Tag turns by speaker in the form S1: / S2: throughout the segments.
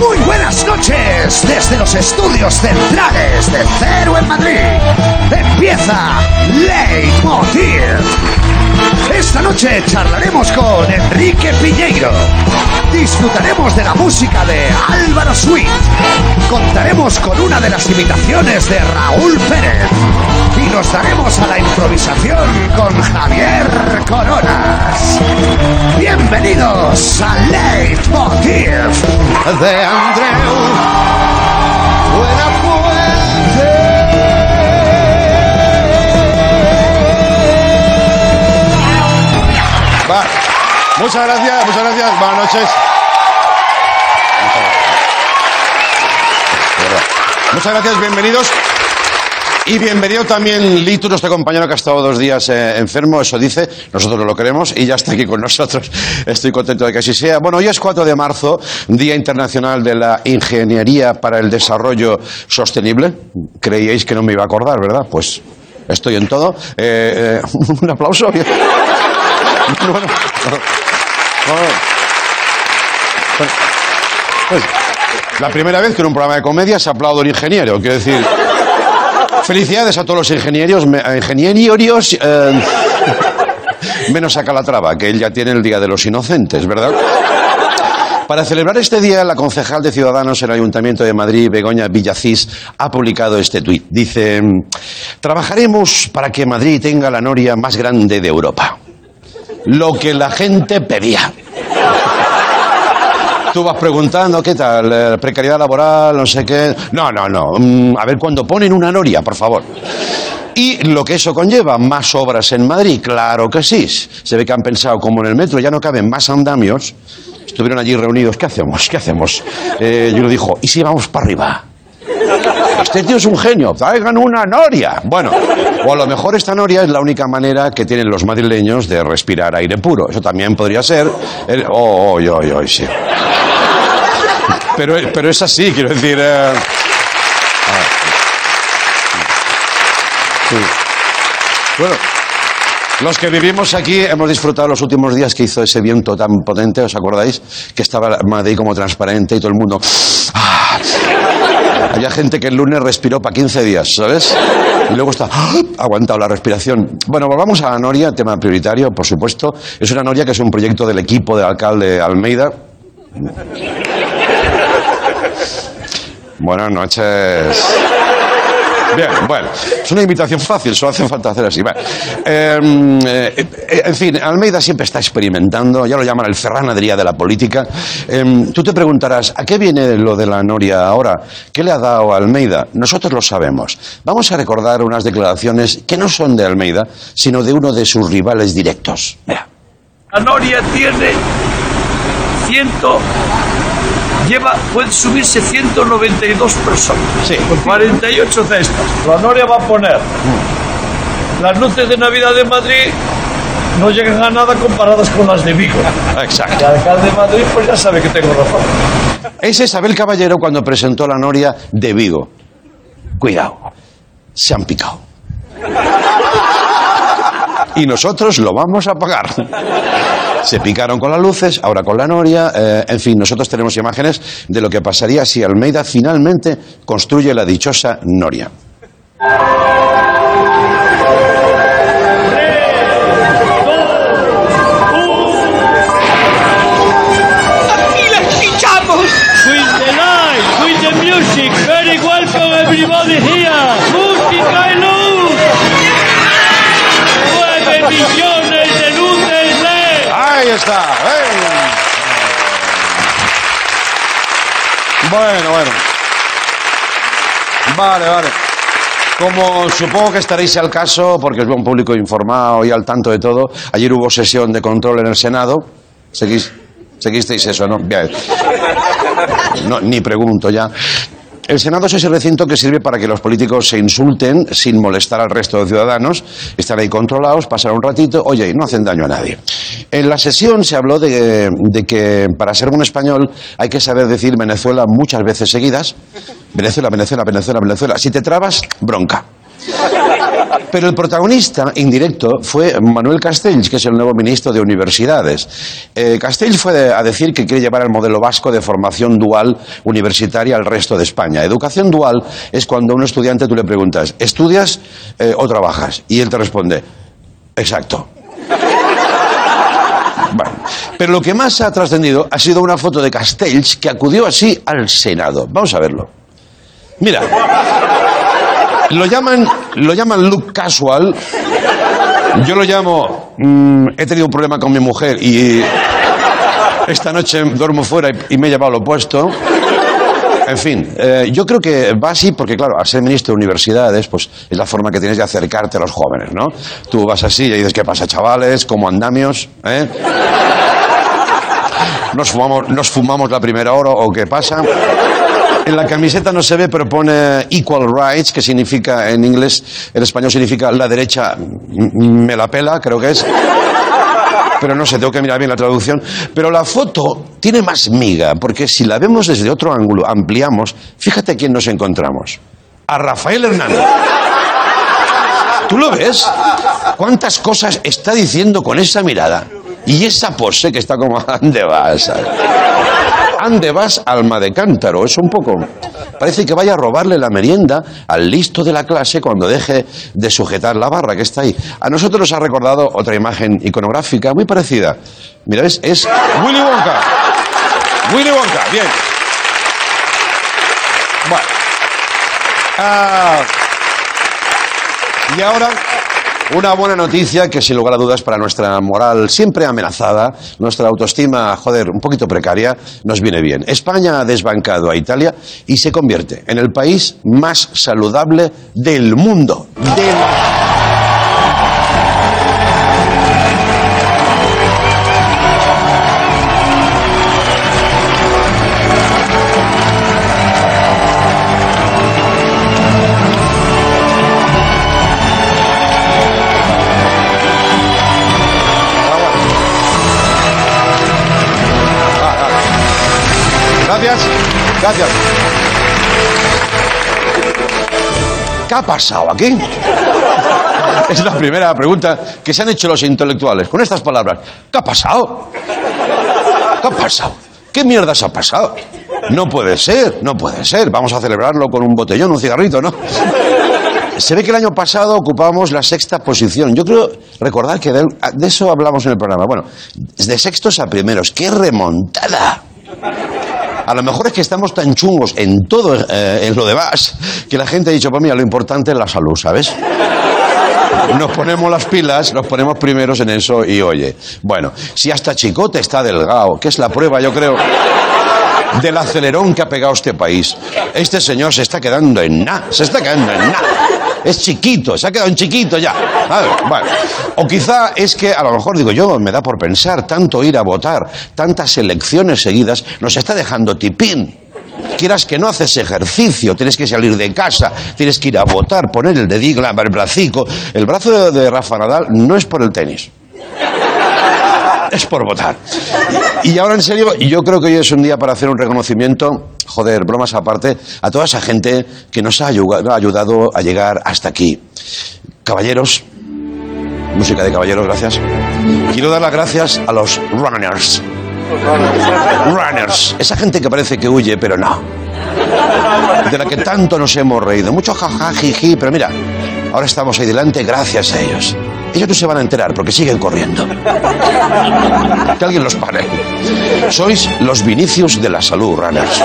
S1: Muy buenas noches desde los estudios centrales de Cero en Madrid. Empieza Leitmotiv. Esta noche charlaremos con Enrique Piñeiro. Disfrutaremos de la música de Álvaro Sweet. Contaremos con una de las imitaciones de Raúl Pérez. Y nos daremos a la improvisación con Javier Coronas. Bienvenidos a Leitmotiv de Andreu
S2: Va. Muchas gracias, muchas gracias. Buenas noches. Muchas gracias, bienvenidos. Y bienvenido también Lito, nuestro compañero que ha estado dos días eh, enfermo, eso dice, nosotros no lo queremos y ya está aquí con nosotros. Estoy contento de que así sea. Bueno, hoy es 4 de marzo, Día Internacional de la Ingeniería para el Desarrollo Sostenible. Creíais que no me iba a acordar, ¿verdad? Pues estoy en todo. Eh, eh, un aplauso. La primera vez que en un programa de comedia se aplaude un ingeniero, quiero decir. Felicidades a todos los ingenieros, ingenierios, eh, menos a Calatrava, que él ya tiene el Día de los Inocentes, ¿verdad? Para celebrar este día, la concejal de Ciudadanos en el Ayuntamiento de Madrid, Begoña Villacís, ha publicado este tuit. Dice, trabajaremos para que Madrid tenga la noria más grande de Europa. Lo que la gente pedía. Tú vas preguntando, ¿qué tal? Eh, Precariedad laboral, no sé qué. No, no, no. Mm, A ver, cuando ponen una noria, por favor. Y lo que eso conlleva, más obras en Madrid, claro que sí. Se ve que han pensado, como en el metro ya no caben más andamios, estuvieron allí reunidos, ¿qué hacemos? ¿Qué hacemos? Eh, y dijo, ¿y si vamos para arriba? Este tío es un genio, traigan una noria. Bueno, o a lo mejor esta noria es la única manera que tienen los madrileños de respirar aire puro. Eso también podría ser. Oh, oh, oh, oh, oh, sí. Pero, pero es así, quiero decir. eh, ah. Sí. Bueno. Los que vivimos aquí hemos disfrutado los últimos días que hizo ese viento tan potente, ¿os acordáis? Que estaba Madrid como transparente y todo el mundo... ¡ah! Había gente que el lunes respiró para 15 días, ¿sabes? Y luego está ¡ah! aguantado la respiración. Bueno, volvamos a Noria, tema prioritario, por supuesto. Es una Noria que es un proyecto del equipo del alcalde Almeida. Buenas noches. Bien, bueno, es una invitación fácil, solo hace falta hacer así. Vale. Eh, eh, en fin, Almeida siempre está experimentando, ya lo llaman el Ferran Adrià de la política. Eh, tú te preguntarás, ¿a qué viene lo de la Noria ahora? ¿Qué le ha dado a Almeida? Nosotros lo sabemos. Vamos a recordar unas declaraciones que no son de Almeida, sino de uno de sus rivales directos. Mira.
S3: La Noria tiene ciento lleva puede subirse 192 personas.
S2: Sí.
S3: Con 48 cestas. La Noria va a poner las luces de Navidad de Madrid no llegan a nada comparadas con las de Vigo.
S2: Exacto.
S3: El alcalde de Madrid pues ya sabe que tengo razón.
S2: Es Isabel Caballero cuando presentó la Noria de Vigo. Cuidado, se han picado. Y nosotros lo vamos a pagar. Se picaron con las luces, ahora con la Noria. eh, en fin, nosotros tenemos imágenes de lo que pasaría si Almeida finalmente construye la dichosa Noria.
S4: ¡Aquí les
S2: Está. ¡ey! Bueno, bueno. Vale, vale. Como supongo que estaréis al caso, porque os veo un público informado y al tanto de todo, ayer hubo sesión de control en el Senado. ¿Seguís, ¿Seguisteis eso. No, ni pregunto ya. El Senado es ese recinto que sirve para que los políticos se insulten sin molestar al resto de ciudadanos. Están ahí controlados, pasar un ratito, oye, no hacen daño a nadie. En la sesión se habló de, de que para ser un español hay que saber decir Venezuela muchas veces seguidas. Venezuela, Venezuela, Venezuela, Venezuela. Si te trabas, bronca. Pero el protagonista indirecto fue Manuel Castells, que es el nuevo ministro de Universidades. Eh, Castells fue a decir que quiere llevar el modelo vasco de formación dual universitaria al resto de España. Educación dual es cuando a un estudiante tú le preguntas, ¿estudias eh, o trabajas? Y él te responde, exacto. Pero lo que más ha trascendido ha sido una foto de Castells que acudió así al Senado. Vamos a verlo. Mira, lo llaman, lo llaman look casual. Yo lo llamo, mm, he tenido un problema con mi mujer y esta noche duermo fuera y, me he llevado lo opuesto. En fin, eh, yo creo que va así porque, claro, al ser ministro de universidades, pues es la forma que tienes de acercarte a los jóvenes, ¿no? Tú vas así y dices, ¿qué pasa, chavales? ¿Cómo andamios? ¿Eh? ¿Nos fumamos, ¿Nos fumamos la primera hora o qué pasa? En la camiseta no se ve, pero pone Equal Rights, que significa, en inglés, en español significa la derecha me la pela, creo que es. Pero no sé, tengo que mirar bien la traducción. Pero la foto tiene más miga, porque si la vemos desde otro ángulo, ampliamos, fíjate quién nos encontramos. A Rafael Hernández. ¿Tú lo ves? ¿Cuántas cosas está diciendo con esa mirada? Y esa pose que está como, ¿dónde vas? ¿Ande vas, alma de cántaro? Es un poco... Parece que vaya a robarle la merienda al listo de la clase cuando deje de sujetar la barra que está ahí. A nosotros nos ha recordado otra imagen iconográfica muy parecida. Mira, ¿ves? Es Willy Wonka. Willy Wonka, bien. Bueno. Ah, y ahora, una buena noticia que sin lugar a dudas para nuestra moral siempre amenazada, nuestra autoestima, joder, un poquito precaria, nos viene bien. España ha desbancado a Italia y se convierte en el país más saludable del mundo. Del- gracias. ¿Qué ha pasado aquí? Es la primera pregunta que se han hecho los intelectuales con estas palabras. ¿Qué ha pasado? ¿Qué ha pasado? ¿Qué mierdas ha pasado? No puede ser, no puede ser. Vamos a celebrarlo con un botellón, un cigarrito, ¿no? Se ve que el año pasado ocupamos la sexta posición. Yo creo recordar que de, de eso hablamos en el programa. Bueno, de sextos a primeros. ¡Qué remontada! A lo mejor es que estamos tan chungos en todo eh, en lo demás que la gente ha dicho, pues mira, lo importante es la salud, ¿sabes? Nos ponemos las pilas, nos ponemos primeros en eso y oye, bueno, si hasta Chicote está delgado, que es la prueba, yo creo, del acelerón que ha pegado este país. Este señor se está quedando en nada, se está quedando en nada. Es chiquito, se ha quedado en chiquito ya. ¿sabes? Bueno, o quizá es que, a lo mejor digo yo, me da por pensar, tanto ir a votar, tantas elecciones seguidas, nos está dejando tipín. Quieras que no haces ejercicio, tienes que salir de casa, tienes que ir a votar, poner el dedico, el bracico. El brazo de Rafa Nadal no es por el tenis es por votar. Y ahora en serio, yo creo que hoy es un día para hacer un reconocimiento, joder, bromas aparte, a toda esa gente que nos ha ayu- ha ayudado a llegar hasta aquí. Caballeros, música de caballeros, gracias. Quiero dar las gracias a los runners. Runners, esa gente que parece que huye, pero no. De la que tanto nos hemos reído. Mucho jaja, jiji, pero mira, ahora estamos ahí delante gracias a ellos. Ellos no se van a enterar porque siguen corriendo. Que alguien los pare. Sois los Vinicius de la salud, runners.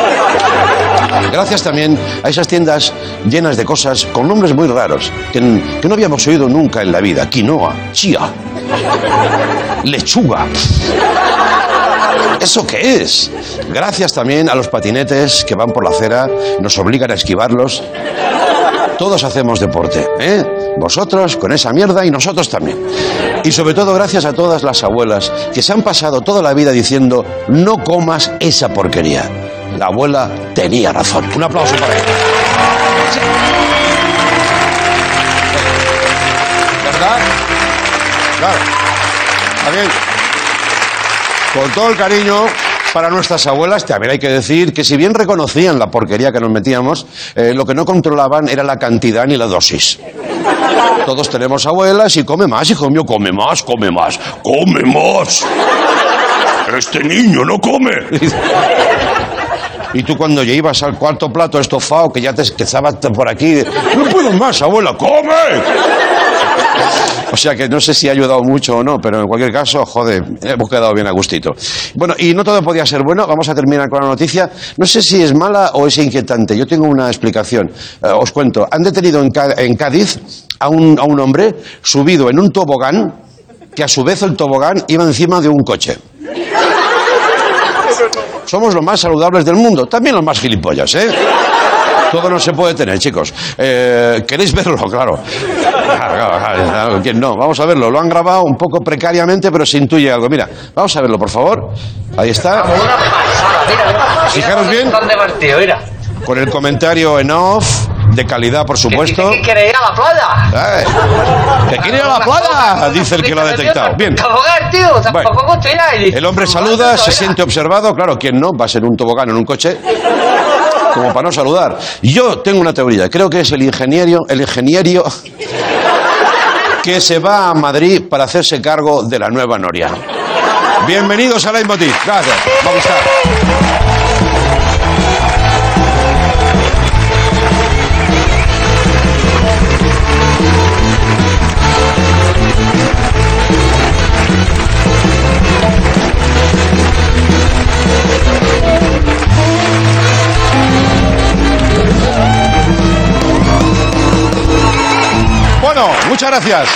S2: Gracias también a esas tiendas llenas de cosas con nombres muy raros que, que no habíamos oído nunca en la vida. Quinoa, chía, lechuga. ¿Eso qué es? Gracias también a los patinetes que van por la acera, nos obligan a esquivarlos. Todos hacemos deporte, ¿eh? Vosotros con esa mierda y nosotros también. Y sobre todo gracias a todas las abuelas que se han pasado toda la vida diciendo no comas esa porquería. La abuela tenía razón. Un aplauso para ella. ¿Verdad? Claro. Está bien. Con todo el cariño para nuestras abuelas, también hay que decir que si bien reconocían la porquería que nos metíamos, eh, lo que no controlaban era la cantidad ni la dosis. Todos tenemos abuelas y come más, hijo mío, come más, come más, come más. Este niño no come. Y tú cuando ya ibas al cuarto plato estofado, que ya te que estabas por aquí, no puedo más, abuela, come. O sea que no sé si ha ayudado mucho o no, pero en cualquier caso, joder, hemos quedado bien a gustito. Bueno, y no todo podía ser bueno, vamos a terminar con la noticia. No sé si es mala o es inquietante, yo tengo una explicación. Eh, os cuento, han detenido en, Cá- en Cádiz a un, a un hombre subido en un tobogán, que a su vez el tobogán iba encima de un coche. Somos los más saludables del mundo, también los más gilipollas, ¿eh? Todo no se puede tener, chicos. Eh, ¿Queréis verlo? Claro. Claro, claro, claro, claro, ¿quién no? Vamos a verlo. Lo han grabado un poco precariamente, pero se intuye algo. Mira, vamos a verlo, por favor. Ahí está. Fijaros bien. Con el comentario en off, de calidad, por supuesto.
S5: ¿Qué quiere ir a la playa?
S2: Ay, ¡Que quiere ir a la playa! Dice el que lo ha detectado. Bien. Bueno. El hombre saluda, se siente observado. Claro, ¿quién no? Va a ser un tobogán en un coche. Como para no saludar. Yo tengo una teoría. Creo que es el ingeniero, el ingeniero que se va a Madrid para hacerse cargo de la nueva Noria. Bienvenidos a Leitmotiv. Gracias. Vamos a estar. Bueno, muchas gracias.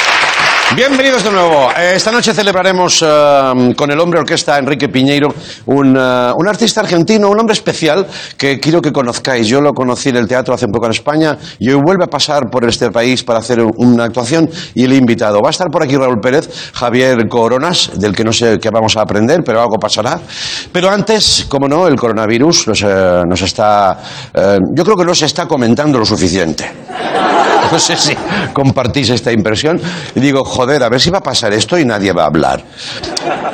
S2: Bienvenidos de nuevo. Eh, Esta noche celebraremos eh, con el hombre orquesta Enrique Piñeiro, un, eh, un artista argentino, un hombre especial que quiero que conozcáis. Yo lo conocí en el teatro hace poco en España y hoy vuelve a pasar por este país para hacer un- una actuación y he invitado. Va a estar por aquí Raúl Pérez, Javier Coronas, del que no sé qué vamos a aprender, pero algo pasará. Pero antes, como no, el coronavirus nos, eh, nos está... eh, yo creo que no se está comentando lo suficiente. No sé si compartís esta impresión. Y digo, joder, a ver si va a pasar esto y nadie va a hablar.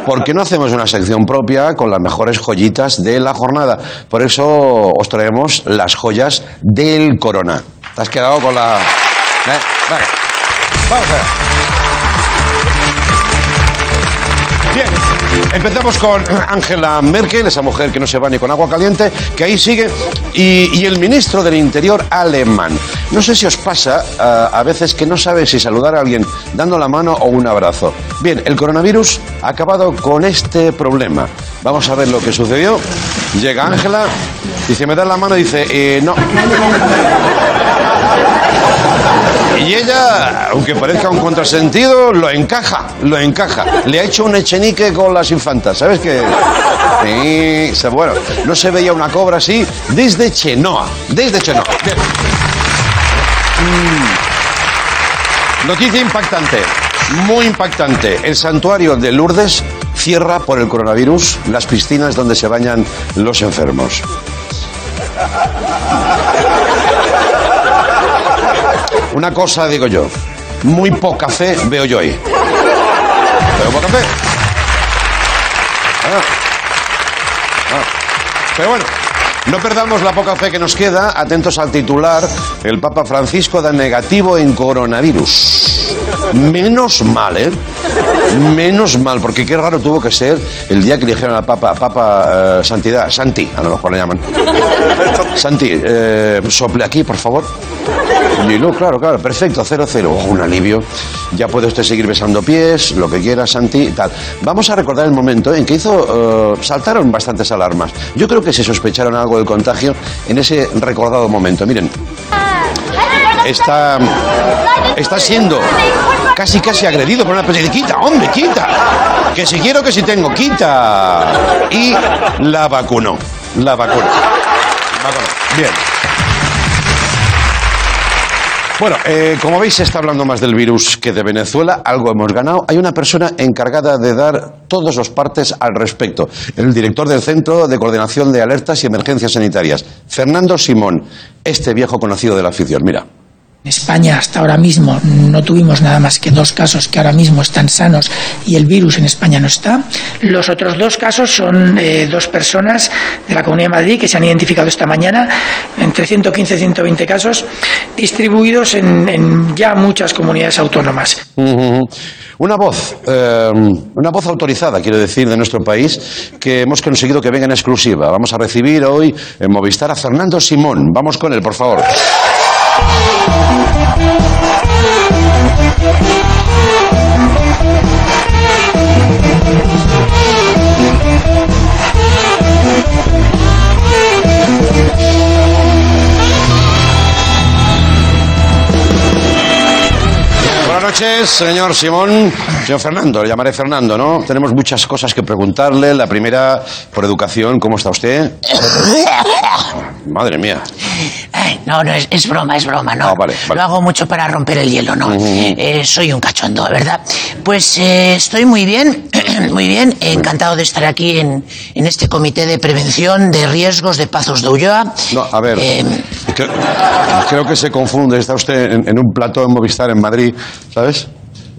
S2: ¿Por qué no hacemos una sección propia con las mejores joyitas de la jornada? Por eso os traemos las joyas del corona. ¿Te has quedado con la...? ¿Eh? Vale. Vamos allá. Bien, empezamos con Angela Merkel, esa mujer que no se va ni con agua caliente, que ahí sigue, y, el ministro del Interior alemán. No sé si os pasa ah, a veces que no sabe si saludar a alguien dando la mano o un abrazo. Bien, el coronavirus ha acabado con este problema. Vamos a ver lo que sucedió. Llega Ángela, dice, me da la mano dice, eh, no. Y ella, aunque parezca un contrasentido, lo encaja, lo encaja. Le ha hecho un echenique con las infantas, ¿sabes qué? Sí, bueno, no se veía una cobra así desde Chenoa, desde Chenoa. Mm. Noticia impactante, muy impactante. El santuario de Lourdes cierra por el coronavirus las piscinas donde se bañan los enfermos. Una cosa digo yo, muy poca fe veo yo ahí. Veo poca fe. Ah. Ah. Pero bueno, no perdamos la poca fe que nos queda. Atentos al titular. El Papa Francisco da negativo en coronavirus. Menos mal, ¿eh? Menos mal, porque qué raro tuvo que ser el día que dijeron al Papa, Papa eh, Santidad, Santi, a lo mejor le llaman. Santi, eh, sople aquí, por favor. Y no, claro, claro, perfecto, cero, cero. Oh, un alivio. Ya puede usted seguir besando pies, lo que quiera, Santi, tal. Vamos a recordar el momento en que hizo. eh, saltaron bastantes alarmas. Yo creo que se sospecharon algo del contagio en ese recordado momento. Miren, está. Está siendo casi casi agredido por una especie de quita, hombre, quita. Que si quiero, que si tengo, quita. Y la vacunó. La. Vacunó. Bien. Bueno, eh, como veis se está hablando más del virus que de Venezuela, algo hemos ganado. Hay una persona encargada de dar todos los partes al respecto, el director del Centro de Coordinación de Alertas y Emergencias Sanitarias, Fernando Simón, este viejo conocido de la afición. Mira.
S6: En España hasta ahora mismo no tuvimos nada más que dos casos que ahora mismo están sanos y el virus en España no está. Los otros dos casos son eh, dos personas de la Comunidad de Madrid que se han identificado esta mañana, entre 115 y 120 casos, distribuidos en, ya muchas comunidades autónomas.
S2: Una voz, eh, una voz autorizada, quiero decir, de nuestro país, que hemos conseguido que venga en exclusiva. Vamos a recibir hoy en Movistar a Fernando Simón. Vamos con él, por favor. Buenas noches, señor Simón. Señor Fernando, le llamaré Fernando, ¿no? Tenemos muchas cosas que preguntarle. La primera, por educación, ¿cómo está usted? Madre mía.
S7: Ay, no, no, es, es broma, es broma, ¿no?
S2: Ah, vale, vale.
S7: Lo hago mucho para romper el hielo, ¿no? Eh, soy un cachondo, ¿verdad? Pues eh, estoy muy bien, muy bien, encantado de estar aquí en, en este comité de prevención de riesgos de Pazos de Ulloa.
S2: No, a ver.
S7: Eh,
S2: Creo, creo que se confunde. Está usted en, en un plató en Movistar en Madrid, ¿sabes?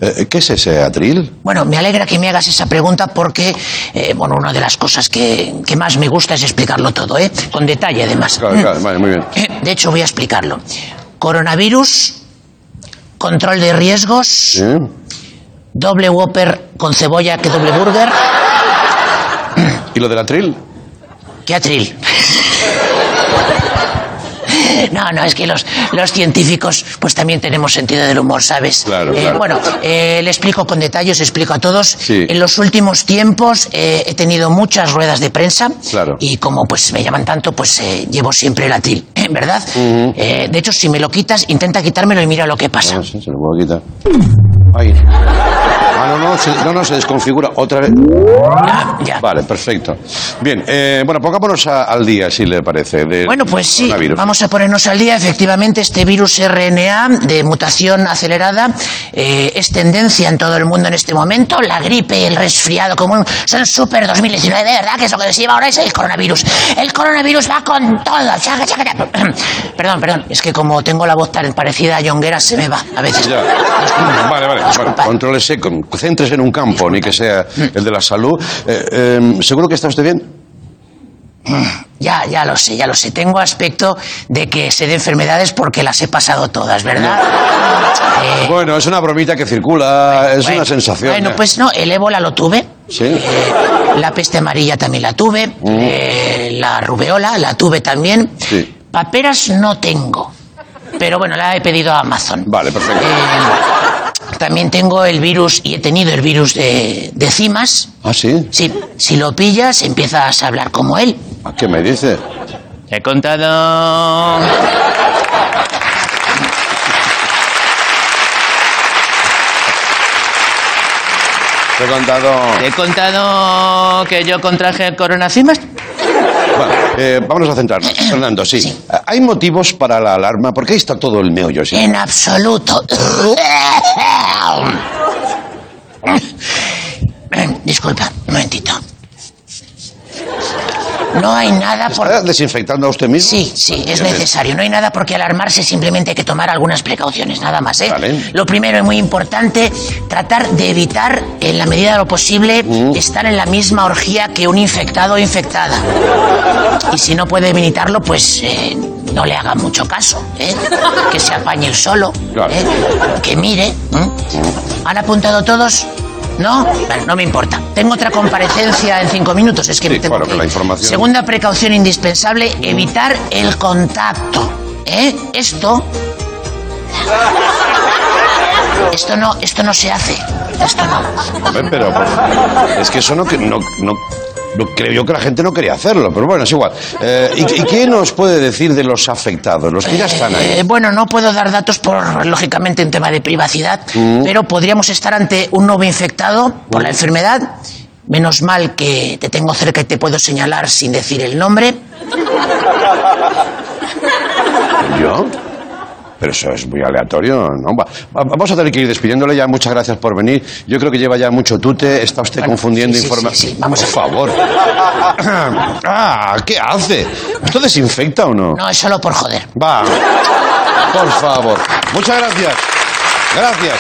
S2: Eh, ¿Qué es ese atril?
S7: Bueno, me alegra que me hagas esa pregunta porque, eh, bueno, una de las cosas que, que más me gusta es explicarlo todo, ¿eh? Con detalle, además.
S2: Claro, claro, vale, muy bien.
S7: Eh, De hecho, voy a explicarlo. Coronavirus, control de riesgos,
S2: ¿Sí?
S7: doble Whopper con cebolla que doble burger.
S2: ¿Y lo del atril?
S7: ¿Qué atril? No, no, es que los, los científicos pues también tenemos sentido del humor, ¿sabes?
S2: Claro,
S7: Eh,
S2: claro.
S7: Bueno, eh, le explico con detalle, os explico a todos.
S2: Sí.
S7: En los últimos tiempos eh, he tenido muchas ruedas de prensa
S2: Claro.
S7: y como pues me llaman tanto, pues eh, llevo siempre el atril. ¿verdad? Eh, de hecho, si me lo quitas, intenta quitármelo y mira lo que pasa.
S2: Ah, sí, se lo puedo quitar. Ahí. No, no, se, no, no, se desconfigura otra vez.
S7: Ya, ya.
S2: Vale, perfecto. Bien, eh, bueno, pongámonos a- al día, si le parece. de
S7: Bueno, pues sí,
S2: coronavirus.
S7: vamos a ponernos al día. Efectivamente, este virus RNA de mutación acelerada eh, es tendencia en todo el mundo en este momento. La gripe, el resfriado común son súper 2019, de verdad, que es lo que se lleva ahora es el coronavirus. El coronavirus va con todo. Chaca, chaca, chaca. Perdón, perdón, es que como tengo la voz tan parecida a Jonguera, se me va a veces.
S2: Ya. Vale, vale. Contrólese, con- céntrese en un campo, ni que sea el de la salud. Eh, eh, ¿Seguro que está usted bien?
S7: Ya, ya lo sé, ya lo sé. Tengo aspecto de que sé de enfermedades porque las he pasado todas, ¿verdad? Eh,
S2: Bueno, es una bromita que circula, es
S7: Bueno,
S2: una sensación.
S7: Bueno,
S2: ya.
S7: pues no, el ébola lo tuve.
S2: Sí.
S7: Eh, la peste amarilla también la tuve. Eh, la rubeola la tuve también.
S2: Sí.
S7: Paperas no tengo. Pero bueno, la he pedido a Amazon.
S2: Vale, perfecto.
S7: También tengo el virus y he tenido el virus de, de cimas.
S2: ¿Ah, sí?
S7: Sí, si lo pillas, empiezas a hablar como él.
S2: ¿A ¿Qué me dice?
S7: He contado.
S2: Te he contado.
S7: He contado que yo contraje el coronacimas.
S2: Bueno, eh, vámonos a centrarnos. Fernando, sí.
S7: Sí.
S2: ¿Hay motivos para la alarma? ¿Por qué ahí está todo el meollo? sí?
S7: En absoluto. Disculpa, un momentito. No hay nada por...
S2: ¿Está desinfectando a usted mismo?
S7: Sí, sí, es necesario. No hay nada por qué alarmarse, simplemente hay que tomar algunas precauciones, nada más, ¿eh?
S2: Vale.
S7: Lo primero y muy importante, tratar de evitar, en la medida de lo posible,
S2: Mm.
S7: estar en la misma orgía que un infectado o infectada. Y si no puede evitarlo, pues eh, no le haga mucho caso, ¿eh? Que se apañe el solo,
S2: Claro.
S7: ¿eh? Que mire. ¿eh? ¿Han apuntado todos? ¿No? Bueno, no me importa. Tengo otra comparecencia en cinco minutos. Es que
S2: Sí, claro, que la información-
S7: Segunda precaución indispensable, evitar el contacto. ¿Eh? Esto... Esto no, esto no se hace. Esto no.
S2: Hombre, pero pues, es que eso no, que- no, no, creo yo que la gente no quería hacerlo, pero bueno, es igual. Eh, ¿y, y qué nos puede decir de los afectados, los que ya están
S7: Eh,
S2: ahí?
S7: bueno, no puedo dar datos por, lógicamente, en tema de privacidad,
S2: Mm.
S7: pero podríamos estar ante un nuevo infectado por la enfermedad. Menos mal que te tengo cerca y te puedo señalar sin decir el nombre.
S2: ¿Yo? Pero eso es muy aleatorio, ¿no? Va- va- vamos a tener que ir despidiéndole ya. Muchas gracias por venir. Yo creo que lleva ya mucho tute. Está usted
S7: Bueno,
S2: confundiendo
S7: sí,
S2: información.
S7: sí, sí, vamos
S2: por
S7: a-
S2: favor. ah, ¿qué hace? ¿Esto desinfecta o no?
S7: No, es solo por joder.
S2: Va. Por favor. Muchas gracias. Gracias.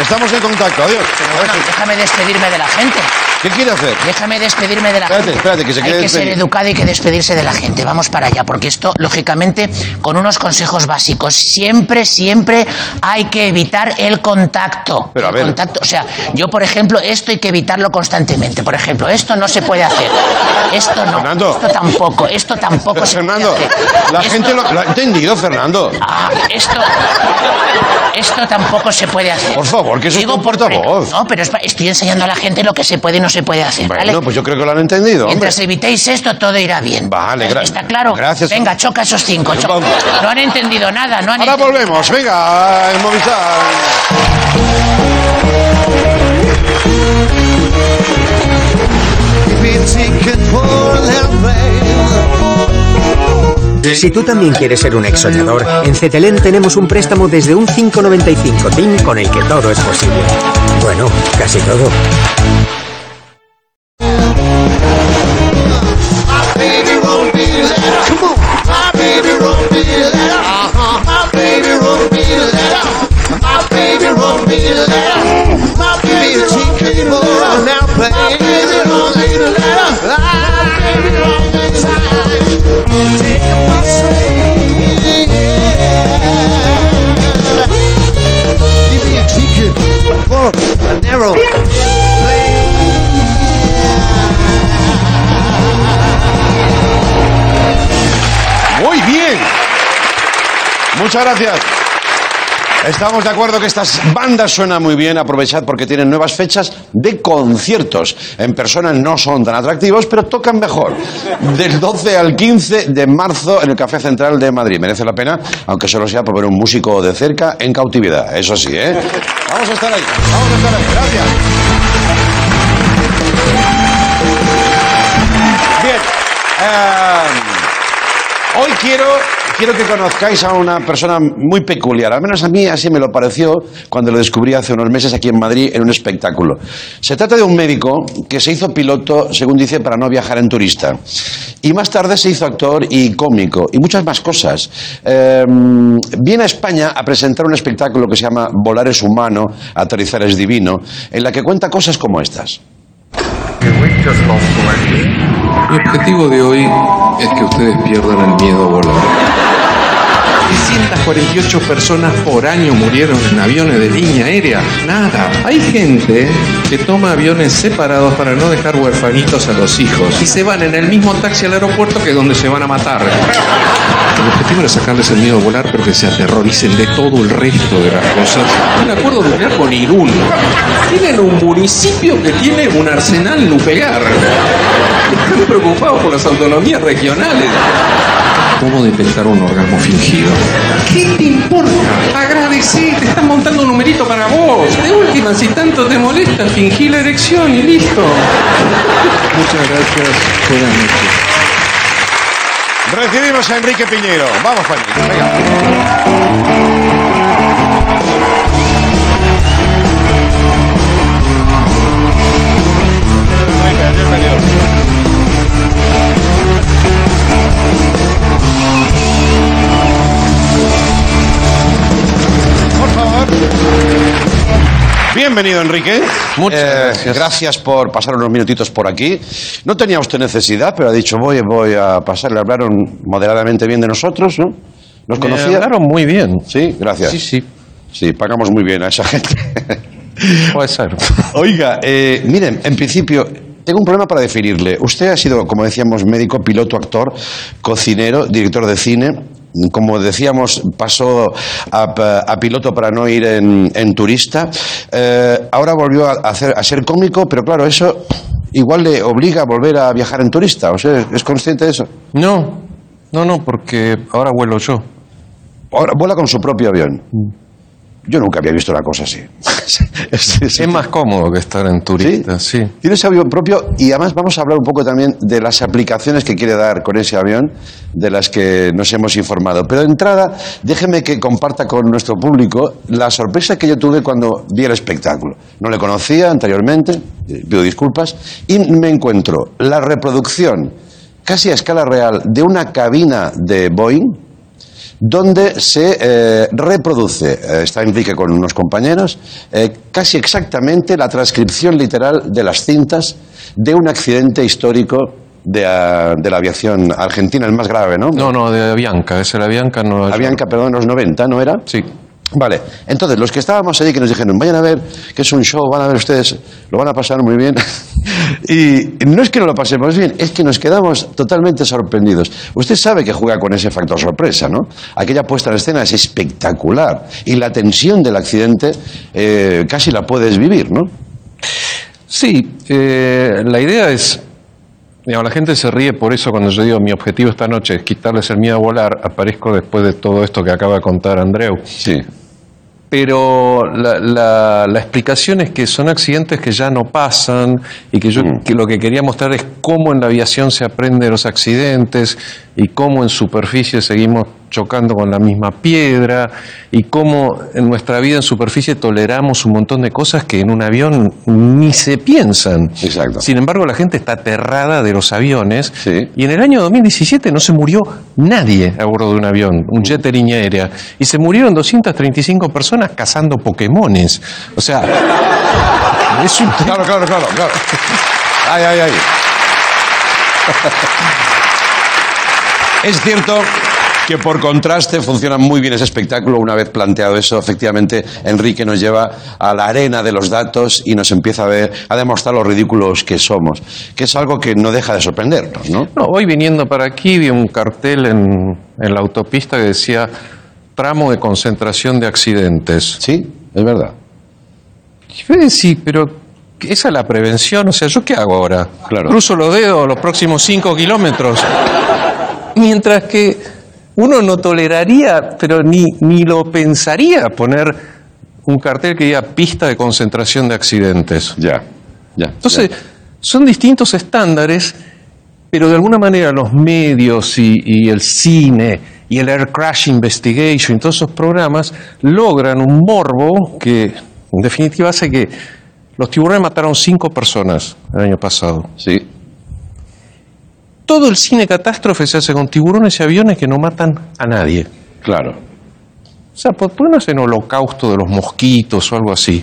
S2: Estamos en contacto. Adiós.
S7: Bueno, déjame despedirme de la gente.
S2: ¿Qué quiere hacer?
S7: Déjame despedirme de la
S2: Espérate,
S7: gente.
S2: espérate, que se quiere
S7: Hay que ser educado y que despedirse de la gente. Vamos para allá, porque esto, lógicamente, con unos consejos básicos. Siempre, siempre hay que evitar el contacto.
S2: Pero, a
S7: El
S2: ver.
S7: contacto. O sea, yo, por ejemplo, esto hay que evitarlo constantemente. Por ejemplo, esto no se puede hacer. Esto no.
S2: Fernando.
S7: Esto tampoco. Esto tampoco se
S2: Fernando,
S7: puede hacer.
S2: la
S7: Esto-
S2: gente lo, lo ha entendido, Fernando.
S7: Ah, esto. Esto tampoco se puede hacer.
S2: Por favor, que eso es
S7: Digo
S2: un
S7: por-
S2: portavoz.
S7: No, pero es pa- estoy enseñando a la gente lo que se puede y no se puede hacer. ¿vale?
S2: Bueno, pues yo creo que lo han entendido, hombre.
S7: Mientras evitéis esto, todo irá bien.
S2: Vale, gra-
S7: ¿Está claro?
S2: gracias.
S7: Venga, choca esos cinco. choca.
S2: Vamos.
S7: No han entendido nada, no han
S2: Ahora
S7: entendido.
S2: volvemos. Venga, en Movistar.
S8: Si tú también quieres ser un ex soñador, en Cetelén tenemos un préstamo desde un 595 TIN con el que todo es posible. Bueno, casi todo.
S2: Muchas gracias. Estamos de acuerdo que estas bandas suenan muy bien. Aprovechad porque tienen nuevas fechas de conciertos. En persona no son tan atractivos, pero tocan mejor. Del 12 al 15 de marzo en el Café Central de Madrid. Merece la pena, aunque solo sea por ver un músico de cerca en cautividad. Eso sí, ¿eh? Vamos a estar ahí. Vamos a estar ahí. Gracias. Bien. eh, hoy quiero, quiero que conozcáis a una persona muy peculiar. Al menos a mí así me lo pareció cuando lo descubrí hace unos meses aquí en Madrid en un espectáculo. Se trata de un médico que se hizo piloto, según dice, para no viajar en turista. Y más tarde se hizo actor y cómico y muchas más cosas. Eh, viene a España a presentar un espectáculo que se llama Volar es humano, aterrizar es divino, en la que cuenta cosas como estas.
S9: Mi objetivo de hoy es que ustedes pierdan el miedo a volar. 648 personas por año murieron en aviones de línea aérea. Nada. Hay gente que toma aviones separados para no dejar huerfanitos a los hijos y se van en el mismo taxi al aeropuerto que donde se van a matar. El objetivo era sacarles el miedo a volar, pero que se aterroricen de todo el resto de las cosas. Un acuerdo nuclear con Irún. Tienen un municipio que tiene un arsenal nuclear. Están preocupados por las autonomías regionales. ¿Cómo detectar un orgasmo fingido? ¿Qué te importa? Agradecí, te están montando un numerito para vos. De última, si tanto te molesta, fingí la erección y listo. Muchas gracias. Buenas noches.
S2: Recibimos a Enrique Piñero. Vamos, Juan. Venga. Por Bienvenido, Enrique.
S9: Muchas
S2: Eh,
S9: gracias.
S2: Gracias por pasar unos minutitos por aquí. No tenía usted necesidad, pero ha dicho, voy, voy a pasar. Le hablaron moderadamente bien de nosotros, ¿no? ¿Nos
S9: Me
S2: conocía?
S9: hablaron muy bien.
S2: Sí, gracias.
S9: Sí, sí.
S2: Sí, pagamos muy bien a esa gente.
S9: Puede ser.
S2: Oiga, eh, miren, en principio, tengo un problema para definirle. Usted ha sido, como decíamos, médico, piloto, actor, cocinero, director de cine. Como decíamos, pasó a, a piloto para no ir en, en turista. Eh, ahora volvió a, hacer, a ser cómico, pero claro, eso igual le obliga a volver a viajar en turista. ¿O sea, es consciente de eso?
S9: No, no, no, porque ahora vuelo yo.
S2: Ahora vuela con su propio avión. Yo nunca había visto una cosa así. Es-
S9: más cómodo que estar en turista, sí.
S2: Tiene ese avión propio y además vamos a hablar un poco también de las aplicaciones que quiere dar con ese avión, de las que nos hemos informado. Pero de entrada, déjeme que comparta con nuestro público la sorpresa que yo tuve cuando vi el espectáculo. No le conocía anteriormente, eh, pido disculpas, y me encuentro la reproducción casi a escala real de una cabina de Boeing donde se eh, reproduce, eh, está Enrique con unos compañeros, eh, casi exactamente la transcripción literal de las cintas de un accidente histórico de, ah, de la aviación argentina, el más grave, ¿no?
S9: No, no, de Avianca, ese era Avianca, no.
S2: Avianca, perdón, en los 90, ¿no era?
S9: Sí.
S2: Vale, entonces los que estábamos allí que nos dijeron, vayan a ver que es un show, van a ver ustedes, lo van a pasar muy bien. y no es que no lo pasemos bien, es que nos quedamos totalmente sorprendidos. Usted sabe que juega con ese factor sorpresa, ¿no? Aquella puesta en escena es espectacular y la tensión del accidente eh, casi la puedes vivir, ¿no?
S9: Sí, eh, la idea es, digamos, la gente se ríe por eso cuando yo digo mi objetivo esta noche es quitarles el miedo a volar, aparezco después de todo esto que acaba de contar Andreu.
S2: Sí.
S9: Pero la, la- la explicación es que son accidentes que ya no pasan y que yo que lo que quería mostrar es cómo en la aviación se aprende de los accidentes y cómo en superficie seguimos chocando con la misma piedra y cómo en nuestra vida en superficie toleramos un montón de cosas que en un avión ni se piensan.
S2: Exacto.
S9: Sin embargo, la gente está aterrada de los aviones
S2: Sí.
S9: y en el año 2017 no se murió nadie a bordo de un avión, un jet de línea aérea, y se murieron 235 personas cazando Pokémones. O sea, es un
S2: Claro, claro, claro, claro. Ay, ay, ay. Es cierto que por contraste funciona muy bien ese espectáculo. Una vez planteado eso, efectivamente, Enrique nos lleva a la arena de los datos y nos empieza a ver, a demostrar lo ridículos que somos, que es algo que no deja de sorprendernos, ¿no?
S9: No, hoy viniendo para aquí vi un cartel en, en la autopista que decía tramo de concentración de accidentes.
S2: Sí, es verdad.
S9: Decía, pero esa es la prevención, o sea, ¿yo qué hago ahora?
S2: Claro.
S9: Cruzo los dedos los próximos cinco kilómetros. Mientras que uno no toleraría, pero ni, ni lo pensaría poner un cartel que diga pista de concentración de accidentes.
S2: Ya, ya.
S9: Entonces,
S2: ya.
S9: son distintos estándares, pero de alguna manera los medios y, y el cine y el Air Crash Investigation y todos esos programas logran un morbo que, en definitiva, hace que los tiburones mataron cinco personas el año pasado.
S2: Sí,
S9: Todo el cine catástrofe se hace con tiburones y aviones que no matan a nadie.
S2: claro.
S9: O sea, ¿por qué no hacen holocausto de los mosquitos o algo así?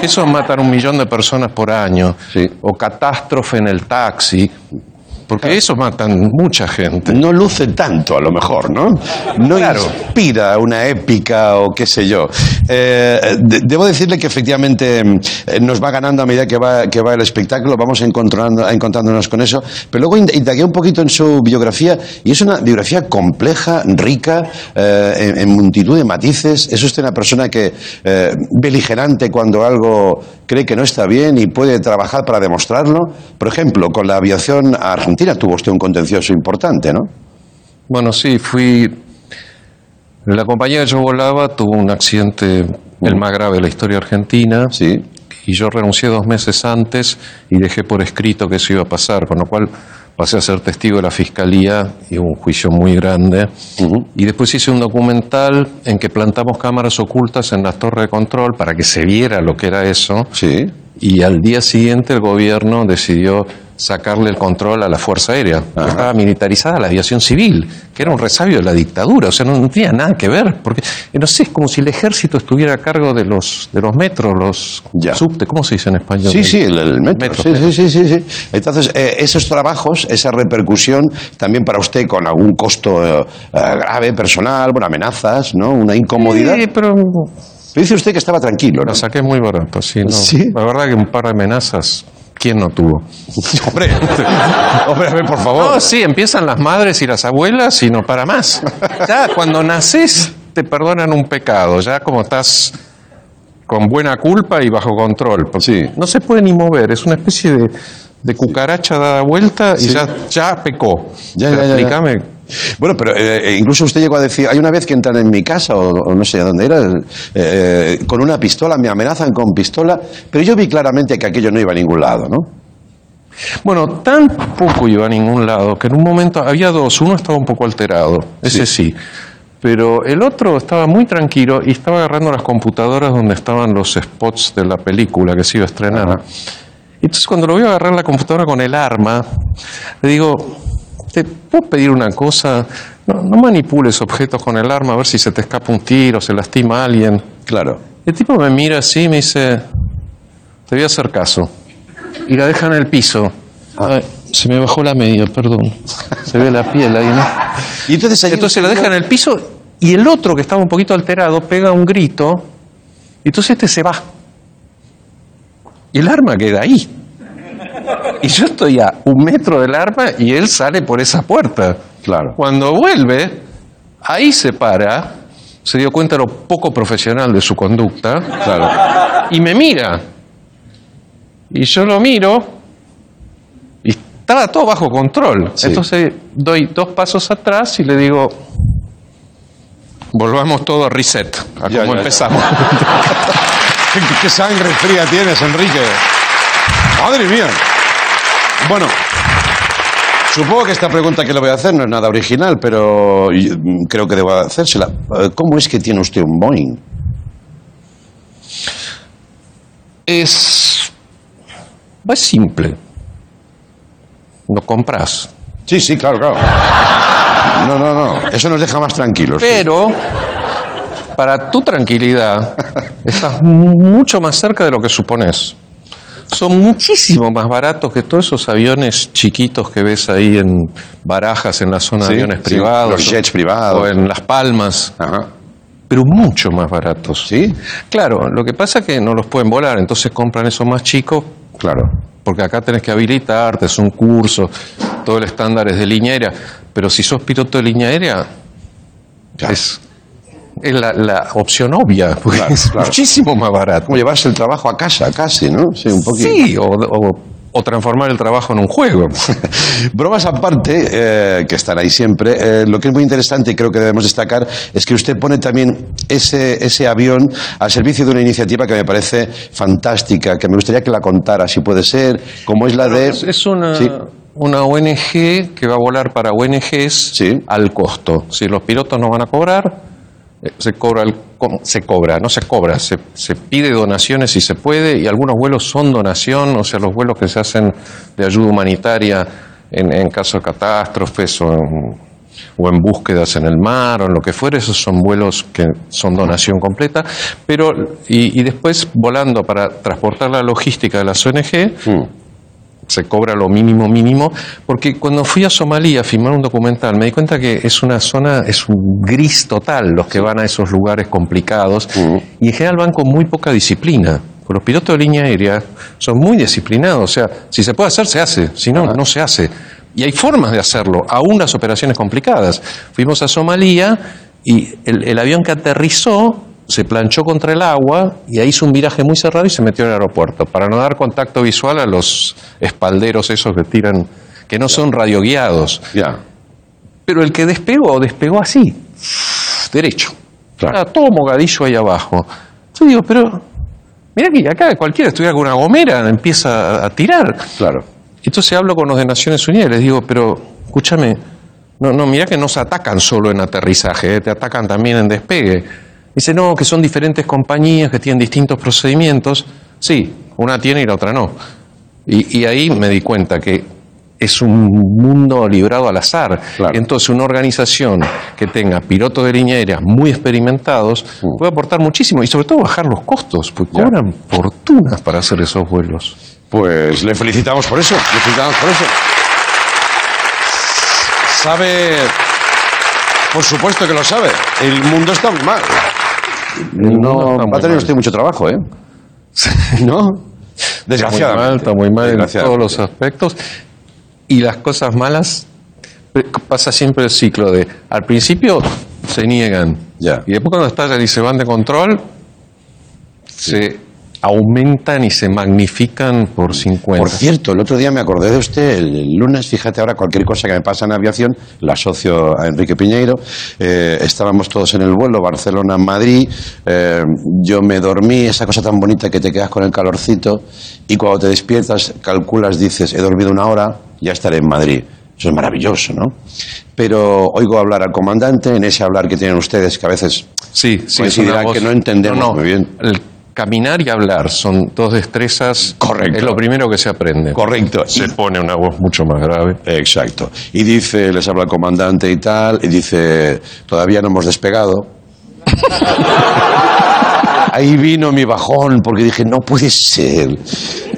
S9: Eso matan un millón de personas por año.
S2: Sí.
S9: O catástrofe en el taxi. Porque eso matan mucha gente.
S2: No luce tanto, a lo mejor, ¿no? No
S9: Claro.
S2: inspira una épica o qué sé yo. Eh, de- debo decirle que efectivamente eh, nos va ganando a medida que va, que va el espectáculo, vamos encontrando, encontrándonos con eso. Pero luego ind- indagué un poquito en su biografía y es una biografía compleja, rica, eh, en, en multitud de matices. Es usted una persona que eh, beligerante cuando algo cree que no está bien y puede trabajar para demostrarlo. Por ejemplo, con la aviación argentina tuvo usted un contencioso importante, ¿no?
S9: Bueno, sí, fui. La compañía que yo volaba tuvo un accidente, el más grave de la historia argentina.
S2: Sí.
S9: Y yo renuncié dos meses antes y dejé por escrito que eso iba a pasar, con lo cual pasé a ser testigo de la fiscalía y hubo un juicio muy grande. Y después hice un documental en que plantamos cámaras ocultas en las torres de control para que se viera lo que era eso.
S2: Sí.
S9: Y al día siguiente el gobierno decidió sacarle el control a la Fuerza Aérea, estaba militarizada la aviación civil, que era un resabio de la dictadura, o sea, no, no tenía nada que ver, porque, eh, no sé, es como si el ejército estuviera a cargo de los, de los metros, los
S2: Ya.
S9: subte, ¿cómo se dice en español?
S2: Sí, sí, el, el metro.
S9: Metro,
S2: Sí, sí, sí, sí, sí. Entonces, eh, esos trabajos, esa repercusión, también para usted con algún costo eh, grave, personal, bueno, amenazas, ¿no? Una incomodidad.
S9: Sí, pero
S2: Dice usted que estaba tranquilo, ¿no?
S9: la saqué muy barato, sí, no.
S2: ¿Sí?
S9: La verdad que un par de amenazas, ¿quién no tuvo?
S2: hombre, hombre, a ver, por favor.
S9: No, sí, empiezan las madres y las abuelas y no para más. Ya cuando naces te perdonan un pecado, ya como estás con buena culpa y bajo control.
S2: Sí.
S9: No se puede ni mover, es una especie de, de cucaracha dada vuelta y ya, ya pecó.
S2: Ya, ya, ya, ya. Bueno, pero eh, eh, incluso usted llegó a decir, hay una vez que entran en mi casa, o, o no sé a dónde era, eh, con una pistola, me amenazan con pistola, pero yo vi claramente que aquello no iba a ningún lado, ¿no?
S9: Bueno, tampoco iba a ningún lado, que en un momento había dos, uno estaba un poco alterado, ese sí. Pero el otro estaba muy tranquilo y estaba agarrando las computadoras donde estaban los spots de la película que se iba a estrenar. Entonces cuando lo veo agarrar la computadora con el arma, le digo, ¿te puedo pedir una cosa? No, no manipules objetos con el arma a ver si se te escapa un tiro, se lastima a alguien.
S2: Claro.
S9: El tipo me mira así y me dice, te voy a hacer caso. Y la deja en el piso. Ay, se me bajó la media, perdón. Se ve la piel ahí, ¿no?
S2: Y entonces, ahí-
S9: Entonces la deja en el piso y el otro que estaba un poquito alterado pega un grito y entonces este se va. Y el arma queda ahí. Y yo estoy a un metro del arma y él sale por esa puerta.
S2: Claro.
S9: Cuando vuelve, ahí se para, se dio cuenta de lo poco profesional de su conducta
S2: Claro.
S9: y me mira. Y yo lo miro y estaba todo bajo control.
S2: Sí.
S9: Entonces doy dos pasos atrás y le digo, volvamos todo a reset, a
S2: Ya,
S9: como
S2: ya, ya.
S9: empezamos.
S2: ¿Qué, qué sangre fría tienes, Enrique? Madre mía. Bueno, supongo que esta pregunta que le voy a hacer no es nada original, pero mm, creo que debo hacérsela. Eh, ¿Cómo es que tiene usted un Boeing?
S9: es, es simple. Lo compras.
S2: Sí, sí, claro, claro. No, no, no. Eso nos deja más tranquilos.
S9: Pero, para tu tranquilidad, estás mucho más cerca de lo que supones. Son muchísimo más baratos que todos esos aviones chiquitos que ves ahí en barajas, en la zona
S2: Sí,
S9: de aviones
S2: sí,
S9: privados.
S2: los jets privados.
S9: O en Las Palmas.
S2: Ajá.
S9: Pero mucho más baratos.
S2: ¿Sí?
S9: Claro, lo que pasa es que no los pueden volar, entonces compran esos más chicos
S2: Claro.
S9: porque acá tenés que habilitarte, es un curso, todo el estándar es de línea aérea, pero si sos piloto de línea aérea, es, es la, la opción obvia, porque
S2: Claro,
S9: es
S2: claro.
S9: muchísimo más barato.
S2: Como llevarse el trabajo a casa, casi, ¿no? Sí, un poquito.
S9: Sí, o, o- o transformar el trabajo en un juego.
S2: Bromas aparte, eh, que están ahí siempre, eh, lo que es muy interesante y creo que debemos destacar es que usted pone también ese, ese avión al servicio de una iniciativa que me parece fantástica, que me gustaría que la contara, si puede ser, como es la de...
S9: Es, es una,
S2: Sí.
S9: una ONG que va a volar para ONGs
S2: Sí.
S9: al costo. Si los pilotos no van a cobrar, se cobra, se cobra, no se cobra, se, se pide donaciones si se puede y algunos vuelos son donación, o sea, los vuelos que se hacen de ayuda humanitaria en, en caso de catástrofes o en, o en búsquedas en el mar o en lo que fuere, esos son vuelos que son donación completa, pero y, y después volando para transportar la logística de las ONG, se cobra lo mínimo mínimo, porque cuando fui a Somalia a filmar un documental me di cuenta que es una zona, es un gris total los que van a esos lugares complicados y en general van con muy poca disciplina. Los pilotos de línea aérea son muy disciplinados, o sea, si se puede hacer, se hace, si no, no se hace. Y hay formas de hacerlo, aún las operaciones complicadas. Fuimos a Somalia y el, el avión que aterrizó se planchó contra el agua y ahí hizo un viraje muy cerrado y se metió en el aeropuerto para no dar contacto visual a los espalderos esos que tiran, que no son radioguiados.
S2: Ya.
S9: Pero el que despegó, despegó así, derecho.
S2: Claro.
S9: Estaba todo mogadillo ahí abajo. Yo digo, pero mira que acá cualquiera estuviera con una gomera empieza a, a tirar.
S2: Claro.
S9: Entonces hablo con los de Naciones Unidas y les digo, pero escúchame, no, no, mira que no se atacan solo en aterrizaje, eh, te atacan también en despegue. Dice, no, que son diferentes compañías que tienen distintos procedimientos. Sí, una tiene y la otra no. Y, y ahí me di cuenta que es un mundo librado al azar.
S2: Claro.
S9: Entonces, una organización que tenga pilotos de línea aérea muy experimentados puede aportar muchísimo y sobre todo bajar los costos, porque
S2: Ya.
S9: cobran fortunas para hacer esos vuelos.
S2: Pues le felicitamos por eso, le felicitamos por eso. Sabe, por supuesto que lo sabe, el mundo está muy mal. No,
S9: está
S2: va a tener usted mucho trabajo, ¿eh? ¿No?
S9: Está muy
S2: Desgraciadamente.
S9: mal, está muy mal en todos
S2: Desgraciadamente.
S9: los aspectos. Y las cosas malas, eh, pasa siempre el ciclo de, al principio se niegan.
S2: Ya.
S9: Y después cuando estallan y se van de control, se aumentan y se magnifican por 50.
S2: Por cierto, el otro día me acordé de usted, el, lunes, fíjate ahora, cualquier cosa que me pasa en aviación, la asocio a Enrique Piñeiro. Eh, estábamos todos en el vuelo, Barcelona-Madrid. eh, yo me dormí, esa cosa tan bonita que te quedas con el calorcito, y cuando te despiertas, calculas, dices, he dormido una hora, ya estaré en Madrid. Eso es maravilloso, ¿no? Pero oigo hablar al comandante, en ese hablar que tienen ustedes, que a veces
S9: Sí, sí, voz-
S2: que no entendemos muy bien.
S9: El caminar y hablar son dos destrezas.
S2: Correcto.
S9: Es lo primero que se aprende.
S2: Correcto.
S9: Se pone una voz mucho más grave.
S2: Exacto. Y dice, les habla el comandante y tal, y dice, todavía no hemos despegado. Ahí vino mi bajón, porque dije, no puede ser.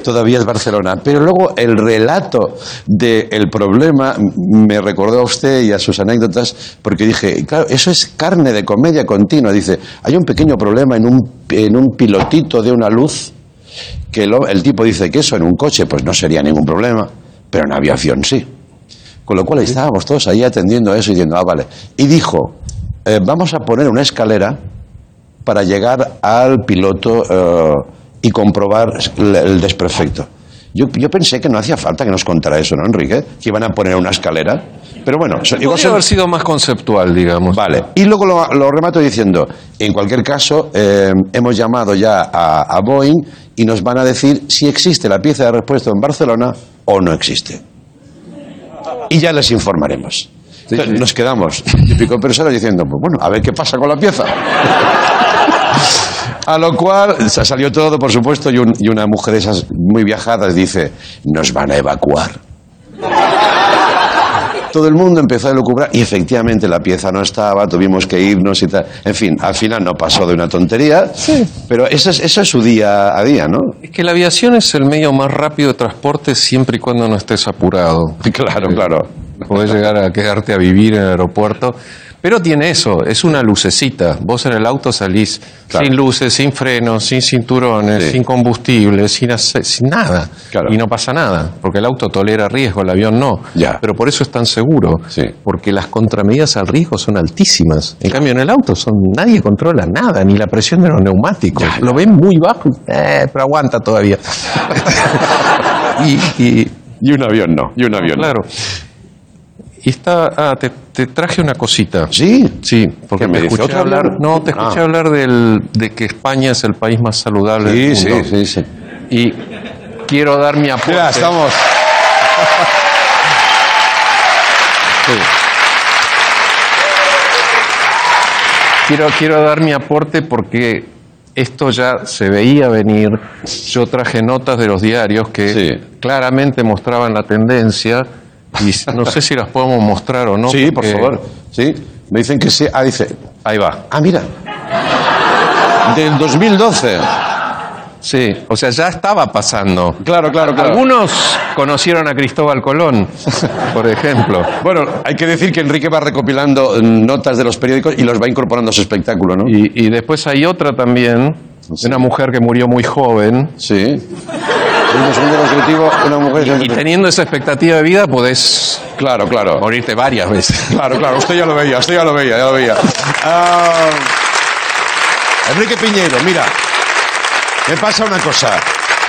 S2: Todavía es Barcelona. Pero luego el relato del problema me recordó a usted y a sus anécdotas, porque dije, claro, eso es carne de comedia continua. Dice, hay un pequeño problema en un, en un pilotito de una luz, que el, el tipo dice que eso en un coche pues no sería ningún problema, pero en aviación sí. Con lo cual estábamos todos ahí atendiendo a eso y diciendo, ah, vale. Y dijo, eh, vamos a poner una escalera para llegar al piloto eh, y comprobar el, desperfecto. Yo, yo pensé que no hacía falta que nos contara eso, ¿no, Enrique? Que iban a poner una escalera. Pero bueno, igual son-
S9: haber sido más conceptual, digamos.
S2: Vale, y luego lo, lo remato diciendo, en cualquier caso, eh, hemos llamado ya a, a Boeing y nos van a decir si existe la pieza de repuesto en Barcelona o no existe. Y ya les informaremos. Entonces, Nos quedamos típico personas diciendo, pues bueno, a ver qué pasa con la pieza. A lo cual sa- salió todo, por supuesto, y, un- y una mujer de esas muy viajadas dice, nos van a evacuar. Todo el mundo empezó a lucubrar y efectivamente la pieza no estaba, tuvimos que irnos y tal. En fin, al final no pasó de una tontería, pero eso es, eso es su día a día, ¿no?
S9: Es que la aviación es el medio más rápido de transporte siempre y cuando no estés apurado.
S2: Claro, claro.
S9: Podés llegar a quedarte a vivir en el aeropuerto. Pero tiene eso, es una lucecita. Vos en el auto salís
S2: Claro.
S9: sin luces, sin frenos, sin cinturones,
S2: Sí.
S9: sin combustible, sin, sin nada.
S2: Claro.
S9: Y no pasa nada, porque el auto tolera riesgo, el avión no.
S2: Ya.
S9: Pero por eso es tan seguro,
S2: Sí.
S9: porque las contramedidas al riesgo son altísimas. En cambio, en el auto son, nadie controla nada, ni la presión de los neumáticos. Lo ven muy bajo, eh, pero aguanta todavía. y, y-
S2: Y un avión no, y un avión no.
S9: Claro. Y está, ah, te, te traje una cosita.
S2: ¿Sí?
S9: Sí, porque
S2: ¿Qué me
S9: escuché hablar, no, te escuché
S2: Ah.
S9: hablar del, de que España es el país más saludable del
S2: Sí,
S9: mundo.
S2: sí, sí, sí.
S9: Y quiero dar mi aporte.
S2: Mira, estamos...
S9: Sí. Quiero, quiero dar mi aporte porque esto ya se veía venir. Yo traje notas de los diarios que
S2: Sí.
S9: claramente mostraban la tendencia y no sé si las podemos mostrar o no.
S2: sí, por
S9: porque-
S2: favor. Sí, me dicen que sí. Ah, dice...
S9: Ahí va.
S2: Ah, mira. Del 2012.
S9: Sí, o sea, ya estaba pasando.
S2: Claro, claro, claro.
S9: Algunos conocieron a Cristóbal Colón, por ejemplo.
S2: Bueno, hay que decir que Enrique va recopilando eh, notas de los periódicos y los va incorporando a su espectáculo, ¿no?
S9: Y, y después hay otra también, de una mujer que murió muy joven.
S2: Sí. Un segundo consecutivo, una mujer...
S9: Y teniendo esa expectativa de vida podés
S2: Claro, claro.
S9: morirte varias veces.
S2: Claro, claro, usted ya lo veía, usted ya lo veía, ya lo veía. Ah, Enrique Piñero, mira, me pasa una cosa.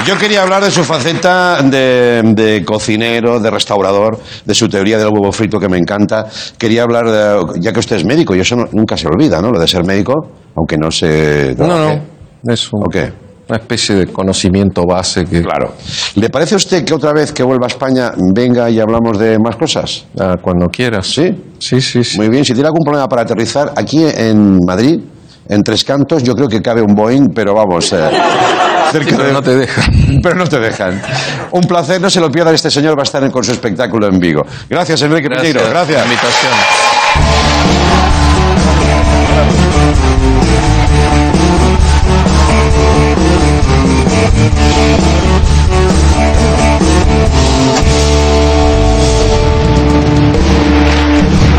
S2: Yo quería hablar de su faceta de, de cocinero, de restaurador, de su teoría del huevo frito que me encanta. Quería hablar, de, ya que usted es médico, y eso no- nunca se olvida, ¿no? Lo de ser médico, aunque no se...
S9: No,
S2: trabaje.
S9: no, es un-
S2: ¿O qué?
S9: Una especie de conocimiento base que...
S2: Claro. ¿Le parece a usted que otra vez que vuelva a España venga y hablamos de más cosas?
S9: Ah, cuando quieras.
S2: ¿Sí?
S9: Sí, sí, sí.
S2: Muy bien, si tiene algún problema para aterrizar aquí en Madrid, en Tres Cantos, yo creo que cabe un Boeing, pero vamos, eh, cerca
S9: Sí, pero
S2: de-
S9: no te dejan.
S2: Pero no te dejan. Un placer, no se lo pierdan, este señor va a estar con su espectáculo en Vigo. Gracias, Enrique Piñeiro, gracias.
S9: la invitación.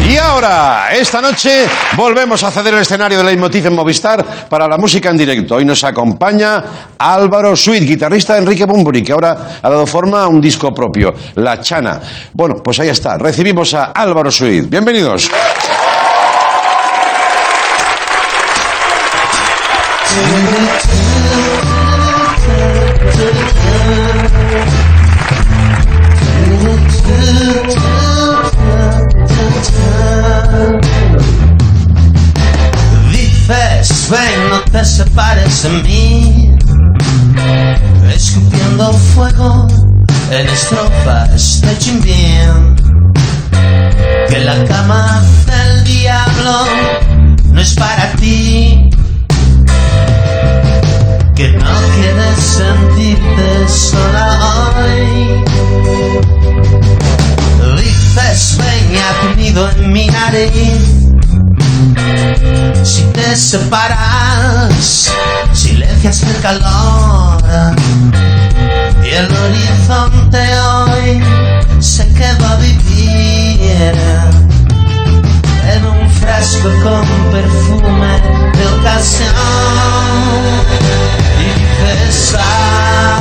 S2: Y ahora, esta noche, volvemos a ceder el escenario de Leitmotiv en Movistar para la música en directo. Hoy nos acompaña Álvaro Sweet, guitarrista de Enrique Bumburi, que ahora ha dado forma a un disco propio, La Chana. Bueno, pues ahí está. Recibimos a Álvaro Sweet. Bienvenidos.
S10: Ven, no te separes de mí. Escupiendo fuego en estrofas de Chimbien. Que la cama del diablo no es para ti. Que no sentirte sola hoy. Dices, venga comido en mi nariz.
S11: Si te separas, silencias el calor. Y el horizonte hoy se quedó a vivir en un frasco con perfume de ocasión.
S10: Side.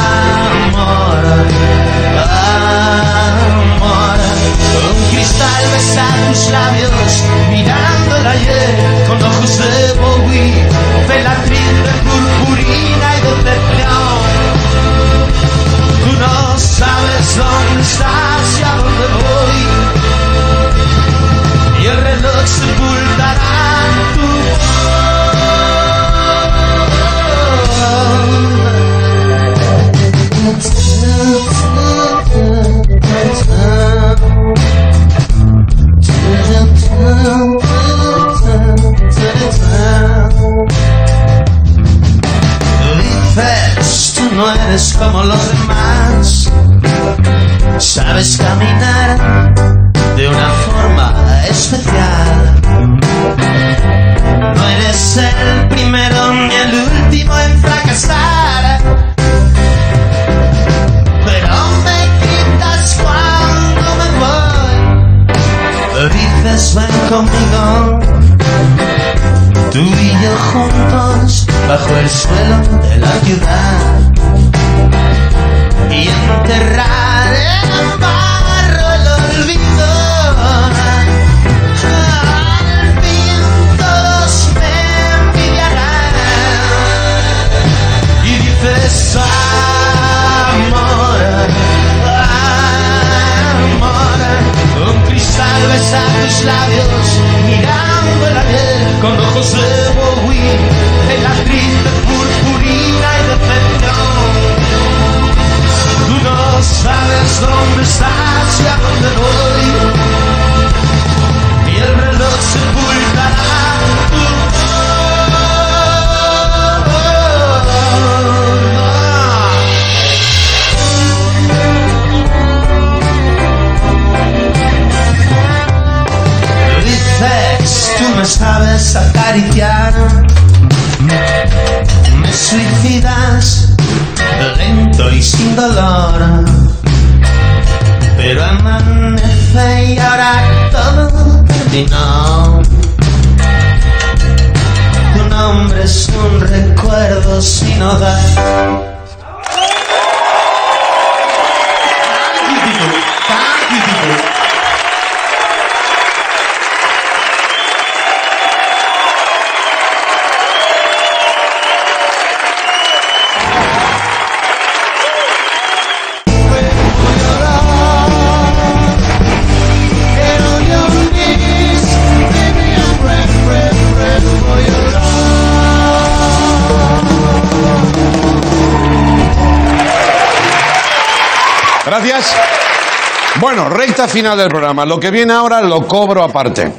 S10: final del programa. Lo que viene ahora lo cobro aparte.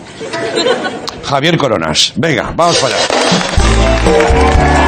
S10: Javier Coronas. Venga, vamos para allá.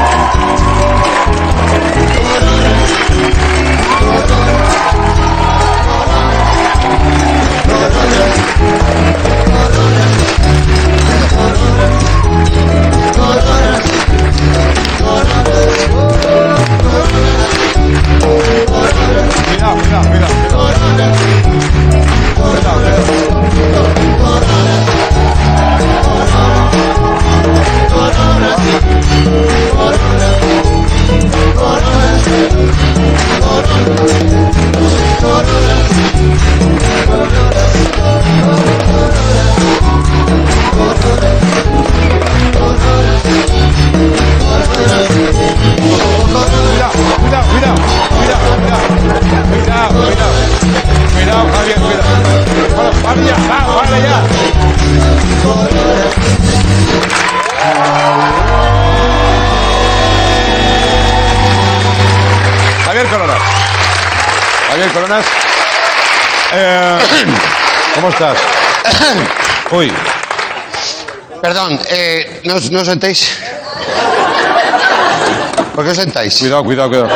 S12: Perdón, eh, no, os- sentéis. ¿Por qué os sentáis?
S10: Cuidado, cuidado, cuidado.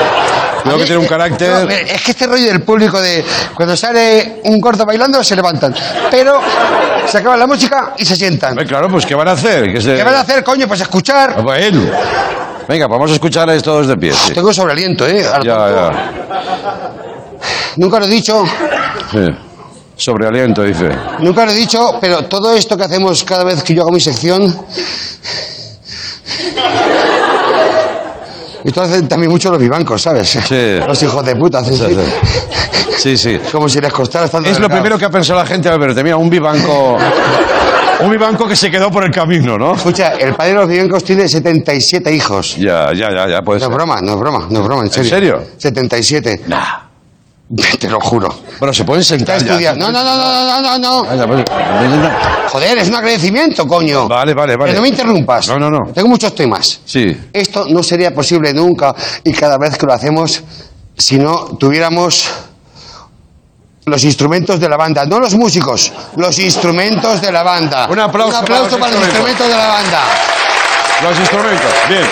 S2: Cuidado que tiene un eh, carácter.
S12: Eh, es que este rollo del público de cuando sale un gordo bailando se levantan, pero se acaba la música y se sientan.
S2: Claro, pues ¿qué van a hacer?
S12: ¿Qué van a hacer, coño? Pues escuchar.
S2: Ah, Venga, pues vamos a escuchar a estos de pie. sí.
S12: Tengo sobrealiento, ¿eh?
S2: Ya, ya.
S12: Nunca lo he dicho.
S2: Sí. Sobrealiento, dice.
S12: nunca lo he dicho, pero todo esto que hacemos cada vez que yo hago mi sección. Esto hacen también mucho los vivancos, ¿sabes?
S2: Sí.
S12: Los hijos de puta
S2: Sí, Sí, sí.
S12: como si les costara estar
S2: Es lo primero que ha pensado la gente al verte. Mira, un vivanco. Un vivanco que se quedó por el camino, ¿no?
S12: Escucha, el padre de los vivancos tiene 77 hijos.
S2: Ya, ya, ya, ya, pues.
S12: No es broma, no es broma, no es broma, en serio.
S2: serio?
S12: 77. Te lo juro.
S2: Bueno, se pueden sentar ya.
S12: No, no, no, no, no, no, no. Joder, es un agradecimiento, coño.
S2: Vale, vale, vale.
S12: Que no me interrumpas.
S2: No, no, no.
S12: Tengo muchos temas.
S2: Sí.
S12: Esto no sería posible nunca y cada vez que lo hacemos si no tuviéramos los instrumentos de la banda, no los músicos, los instrumentos de la banda.
S2: Un aplauso
S12: Un aplauso
S2: para
S12: para,
S2: los instrumentos
S12: de la banda.
S2: Los instrumentos. Bien.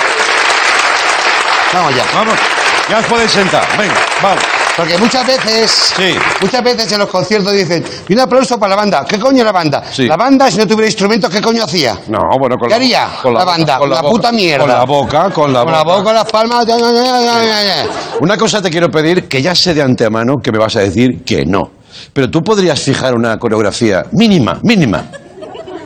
S12: Vamos ya.
S2: Vamos. Ya os podéis sentar. Venga, vamos.
S12: Porque muchas veces,
S2: Sí.
S12: muchas veces en los conciertos dicen, y un aplauso para la banda. ¿Qué coño la banda?
S2: Sí.
S12: La banda, si no tuviera instrumentos, ¿qué coño hacía?
S2: No, bueno, con
S12: ¿Qué
S2: la,
S12: haría
S2: con
S12: la banda?
S2: con la boca.
S12: puta mierda.
S2: Con la boca, con la
S12: Con
S2: boca.
S12: la boca, las palmas. ya, ya, ya.
S2: Una cosa te quiero pedir, que ya sé de antemano que me vas a decir que no. Pero tú podrías fijar una coreografía mínima, mínima,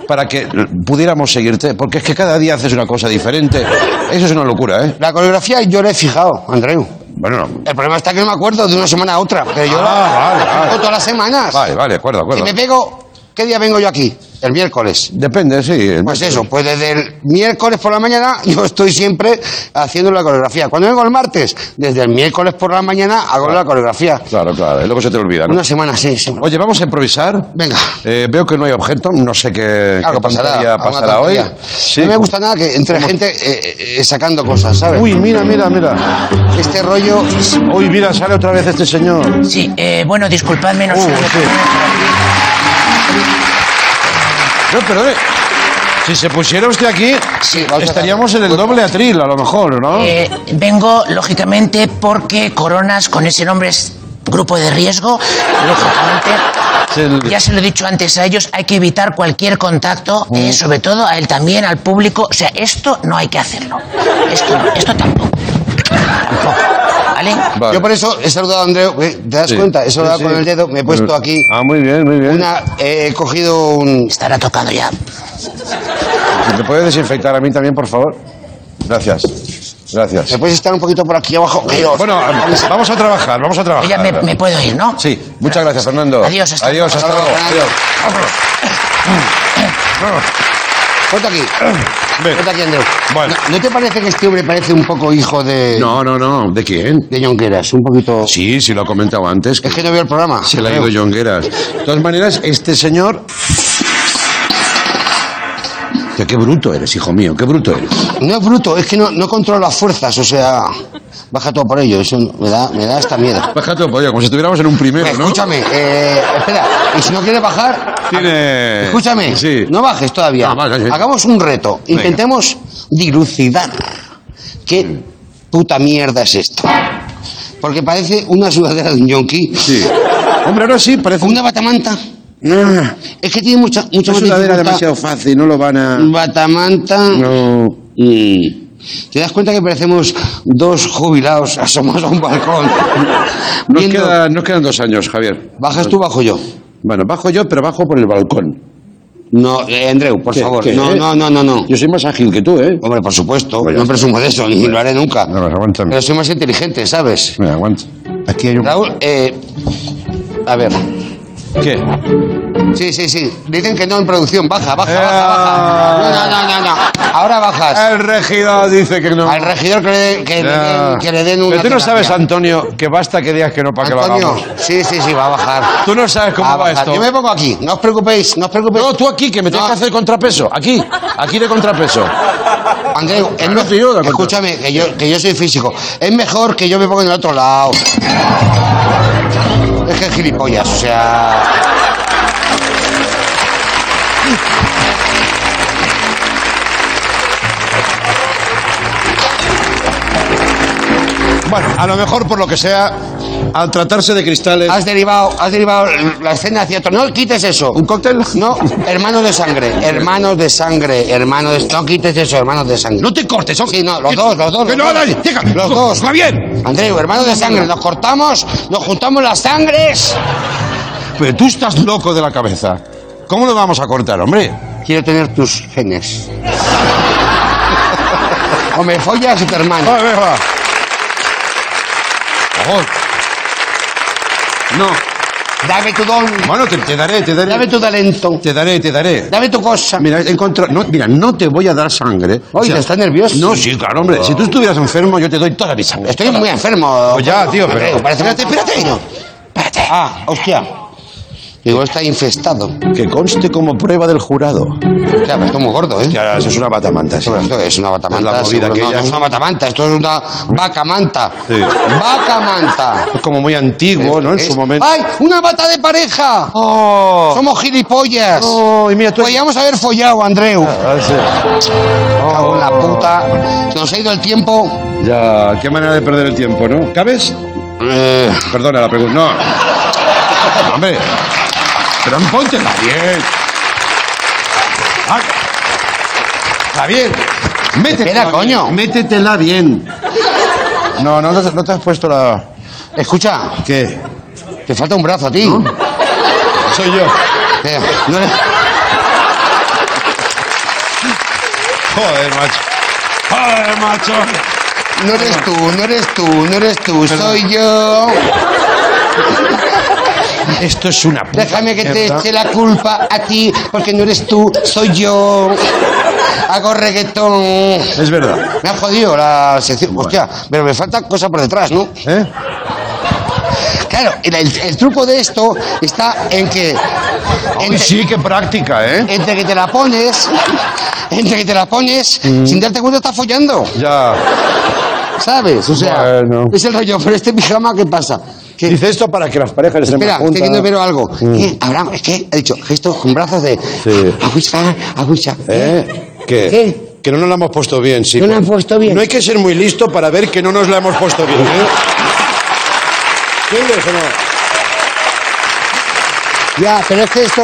S2: para que pudiéramos seguirte, porque es que cada día haces una cosa diferente. Eso es una locura, ¿eh?
S12: La coreografía yo la he fijado, Andreu.
S2: Bueno, no.
S12: El problema está que no me acuerdo de una semana a otra. Pero yo
S2: Ah,
S12: la,
S2: vale,
S12: la
S2: vale.
S12: todas las semanas.
S2: Vale, vale, de acuerdo, de
S12: Si
S2: acuerdo.
S12: me pego, ¿qué día vengo yo aquí? El miércoles.
S2: Depende, sí. el-
S12: Pues eso, pues desde el miércoles por la mañana yo estoy siempre haciendo la coreografía. Cuando vengo el martes, desde el miércoles por la mañana hago la coreografía.
S2: Claro, claro, y luego se te olvida, ¿no?
S12: Una semana, sí, sí.
S2: Oye, vamos a improvisar.
S12: Venga.
S2: Eh, veo que no hay objeto, no sé qué,
S12: Algo
S2: qué
S12: pasará.
S2: hoy. Sí.
S12: No me gusta nada que entre gente eh, eh, sacando cosas, ¿sabes?
S2: Uy, mira, mira, mira.
S12: Este rollo...
S2: Uy, mira, sale otra vez este señor.
S7: Sí, eh, bueno, disculpadme, no
S2: Uh,
S7: sé.
S2: No, perdone. Si se pusiera usted aquí,
S12: Sí,
S2: estaríamos en el doble atril, a lo mejor, ¿no?
S7: Eh, vengo, lógicamente, porque Coronas, con ese nombre, es grupo de riesgo. Lógicamente, ya se lo he dicho antes a ellos, hay que evitar cualquier contacto,
S2: Mm.
S7: eh, sobre todo a él también, al público. O sea, esto no hay que hacerlo. Esto, no, esto tampoco. Tampoco. ¿Vale?
S2: Vale.
S12: Yo por eso he saludado a Andreu, ¿eh? ¿te das
S2: Sí.
S12: cuenta? He saludado
S2: Sí,
S12: con el dedo, me he puesto aquí
S2: Ah, muy bien, muy bien.
S12: una... He cogido un...
S7: Estará tocando ya.
S2: ¿Me puede desinfectar a mí también, por favor? Gracias. Gracias.
S12: ¿Me puedes estar un poquito por aquí abajo? Dios.
S2: Bueno, vamos a trabajar, vamos a trabajar.
S7: Ya me, me puedo ir, ¿no?
S2: Sí, muchas gracias, Fernando.
S7: Adiós, hasta
S2: Adiós, hasta
S12: luego.
S2: luego.
S12: Adiós.
S2: Adiós.
S12: Ponte aquí.
S2: Ven.
S12: Ponte aquí, Andreu.
S2: Bueno.
S12: ¿No, no te parece que este hombre parece un poco hijo de...
S2: No, no, no. ¿De quién?
S12: De Jonqueras? Un poquito...
S2: Sí, sí lo he comentado antes.
S12: Es que no veo el programa.
S2: Se le ha ido Jongueras. De todas maneras, este señor... Que qué bruto eres, hijo mío, qué bruto eres.
S12: No es bruto, es que no, no controlo las fuerzas, o sea... Baja todo por ello, eso me da, me da hasta miedo.
S2: Baja todo, pollo, como si estuviéramos en un primero, ¿no?
S12: Escúchame, eh, espera, y si no quieres bajar...
S2: Tiene...
S12: Escúchame,
S2: Sí.
S12: no bajes todavía.
S2: No, baja, sí.
S12: Hagamos un reto. Intentemos dilucidar qué puta mierda es esto. Porque parece una sudadera de un yonki.
S2: Sí. Hombre, ahora sí, parece
S12: Una batamanta.
S2: una
S12: Es que tiene mucha, mucha
S2: sudadera
S12: dificultad.
S2: demasiado fácil, no lo van a...
S12: Batamanta.
S2: No...
S12: Mm. ¿Te das cuenta que parecemos dos jubilados asomados a un balcón?
S2: Nos, queda- nos quedan dos años, Javier.
S12: ¿Bajas tú bajo yo?
S2: Bueno, bajo yo, pero bajo por el balcón.
S12: No, eh, Andreu, por
S2: ¿Qué?
S12: favor.
S2: ¿Qué?
S12: No, no, no, no, no.
S2: Yo soy más ágil que tú, ¿eh?
S12: Hombre, por supuesto.
S2: Pues
S12: no presumo de eso, ni lo haré nunca.
S2: No, pues aguántame.
S12: Pero soy más inteligente, ¿sabes?
S2: Mira, aguanta. Aquí hay un...
S12: Raúl, eh, a ver.
S2: ¿Qué?
S12: Sí, sí, sí. Dicen que no en producción. Baja, baja, baja,
S2: Eh,
S12: baja. No, no, no, no, no. Ahora bajas.
S2: El regidor dice que no.
S12: Al regidor que le, den- que le den, que le den una
S2: Pero tú no
S12: terapia.
S2: sabes, Antonio, que basta que digas que no para que lo
S12: Antonio,
S2: hagamos.
S12: sí, sí, sí, va a bajar.
S2: Tú no sabes cómo
S12: Va a
S2: va
S12: bajar.
S2: esto.
S12: Yo me pongo aquí. No os preocupéis, no os preocupéis.
S2: No, tú aquí, que me tienes
S12: No.
S2: que hacer contrapeso. Aquí, aquí de contrapeso.
S12: Andreu, es
S2: Claro,
S12: escúchame, que yo, que yo soy físico. Es mejor que yo me ponga en el otro lado. Es que es gilipollas, o sea...
S2: Bueno, a lo mejor por lo que sea, al tratarse de cristales.
S12: Has derivado, has derivado la escena hacia otro. No quites eso.
S2: ¿Un cóctel?
S12: No, hermanos de sangre, hermanos de sangre, hermanos de... No quites eso, hermanos de sangre.
S2: No te cortes, son...
S12: Sí, no, los dos, los dos.
S2: Que
S12: los
S2: no,
S12: dos. Los dos.
S2: Va bien.
S12: Andreu, hermanos de sangre, nos cortamos, nos juntamos las sangres.
S2: Pero tú estás loco de la cabeza. ¿Cómo lo vamos a cortar, hombre?
S12: Quiero tener tus genes. o me follas o te hermano.
S2: Va, favor. No.
S12: Dame tu don.
S2: Bueno, te, te daré, te daré.
S12: Dame tu talento.
S2: Te daré, te daré.
S12: Dame tu cosa.
S2: Mira, he encontrado- no, mira, no te voy a dar sangre.
S12: Oye, ¿estás nervioso?
S2: No, sí, claro, hombre. Si tú estuvieras enfermo, yo te doy toda mi sangre.
S12: Estoy muy enfermo.
S2: Pues ya, tío, pero-
S12: Espérate, espérate. Espérate. Ah, hostia. Digo, está infestado.
S2: Que conste como prueba del jurado.
S12: Hostia, pero estoy muy gordo, ¿eh?
S2: Ya, eso es una batamanta. sí.
S12: Pero esto es una batamanta.
S2: Es la movida
S12: seguro.
S2: que
S12: no,
S2: ella-
S12: no es una batamanta, esto es una vaca manta.
S2: Sí.
S12: Vaca manta.
S2: Es como muy antiguo, ¿no? En
S12: Es-
S2: su momento.
S12: ¡Ay! ¡Una bata de pareja!
S2: ¡Oh!
S12: Somos gilipollas.
S2: ¡Oh! Y mira, tú...
S12: Podríamos haber follado, Andreu.
S2: Ah, sí.
S12: Cago en la puta. Se nos ha ido el tiempo.
S2: Ya, qué manera de perder el tiempo, ¿no? ¿Cabes?
S12: Eh,
S2: Perdona la pregunta. No. Hombre. Pero póntela bien. Ah, Javier, métetela
S12: Espera,
S2: bien.
S12: coño.
S2: Métetela bien. No, no, te- no te has puesto la...
S12: escucha,
S2: ¿Qué?
S12: te falta un brazo a ti.
S2: Soy yo.
S12: Eh, no eres-
S2: Joder, macho. Joder, macho.
S12: No eres tú, no eres tú, no eres tú, soy yo.
S2: Esto es una puta
S12: Déjame que te eche la culpa a ti, porque no eres tú, soy yo. Hago reggaetón.
S2: Es verdad.
S12: Me ha jodido la sección. Hostia, pero me falta cosa por detrás, ¿no?
S2: ¿Eh?
S12: Claro, el, el- truco de esto está en que. Entre-
S2: sí, qué práctica, ¿eh?
S12: entre que te la pones, entre que te la pones, sin darte cuenta estás follando,
S2: Ya.
S12: ¿sabes? O sea,
S2: Bueno.
S12: es el rollo, pero este pijama, ¿qué pasa?
S2: Dice esto para que las parejas estén
S12: espera,
S2: más
S12: estoy
S2: juntas.
S12: viendo pero algo. ¿Qué? Abraham, es que he dicho gesto con brazos de
S2: Sí.
S12: agüita, agüita.
S2: ¿Eh? ¿Qué?
S12: ¿Qué?
S2: Que no nos la hemos puesto bien, sí.
S12: No la han puesto bien.
S2: No hay que ser muy listo para ver que no nos la hemos puesto bien. ¿eh? ¿Entiendes o no?
S12: Ya, pero es que esto,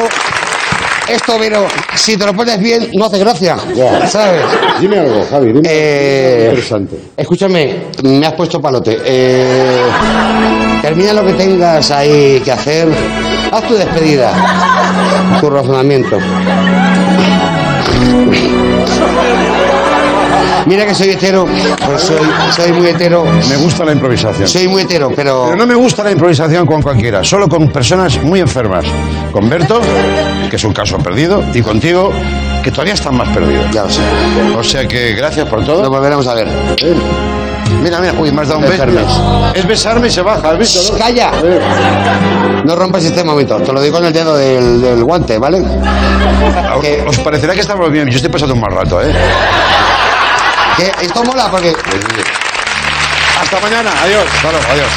S12: esto, pero si te lo pones bien, no hace gracia, ¿sabes?
S2: Dime algo, Javi. Dime
S12: Eh,
S2: algo interesante.
S12: Escúchame, me has puesto palote. Eh, termina lo que tengas ahí que hacer. Haz tu despedida, tu razonamiento. Mira que soy hetero, pues soy, soy muy hetero.
S2: Me gusta la improvisación.
S12: Soy muy hetero, pero
S2: Pero no me gusta la improvisación con cualquiera, solo con personas muy enfermas. Con Berto, que es un caso perdido, y contigo, que todavía estás más perdido.
S12: ya lo sé.
S2: O sea que gracias por todo.
S12: volveremos a ver.
S2: Mira, mira, uy, me has dado un beso. Es besarme y se baja, ¿has visto? no?
S12: ¡Calla! No rompas este momento. Te lo digo en el dedo del, del guante, ¿vale? Que-
S2: Os parecerá que estamos bien. Yo estoy pasando un mal rato, ¿eh?
S12: Esto mola porque.
S2: Hasta mañana. Adiós. Adiós.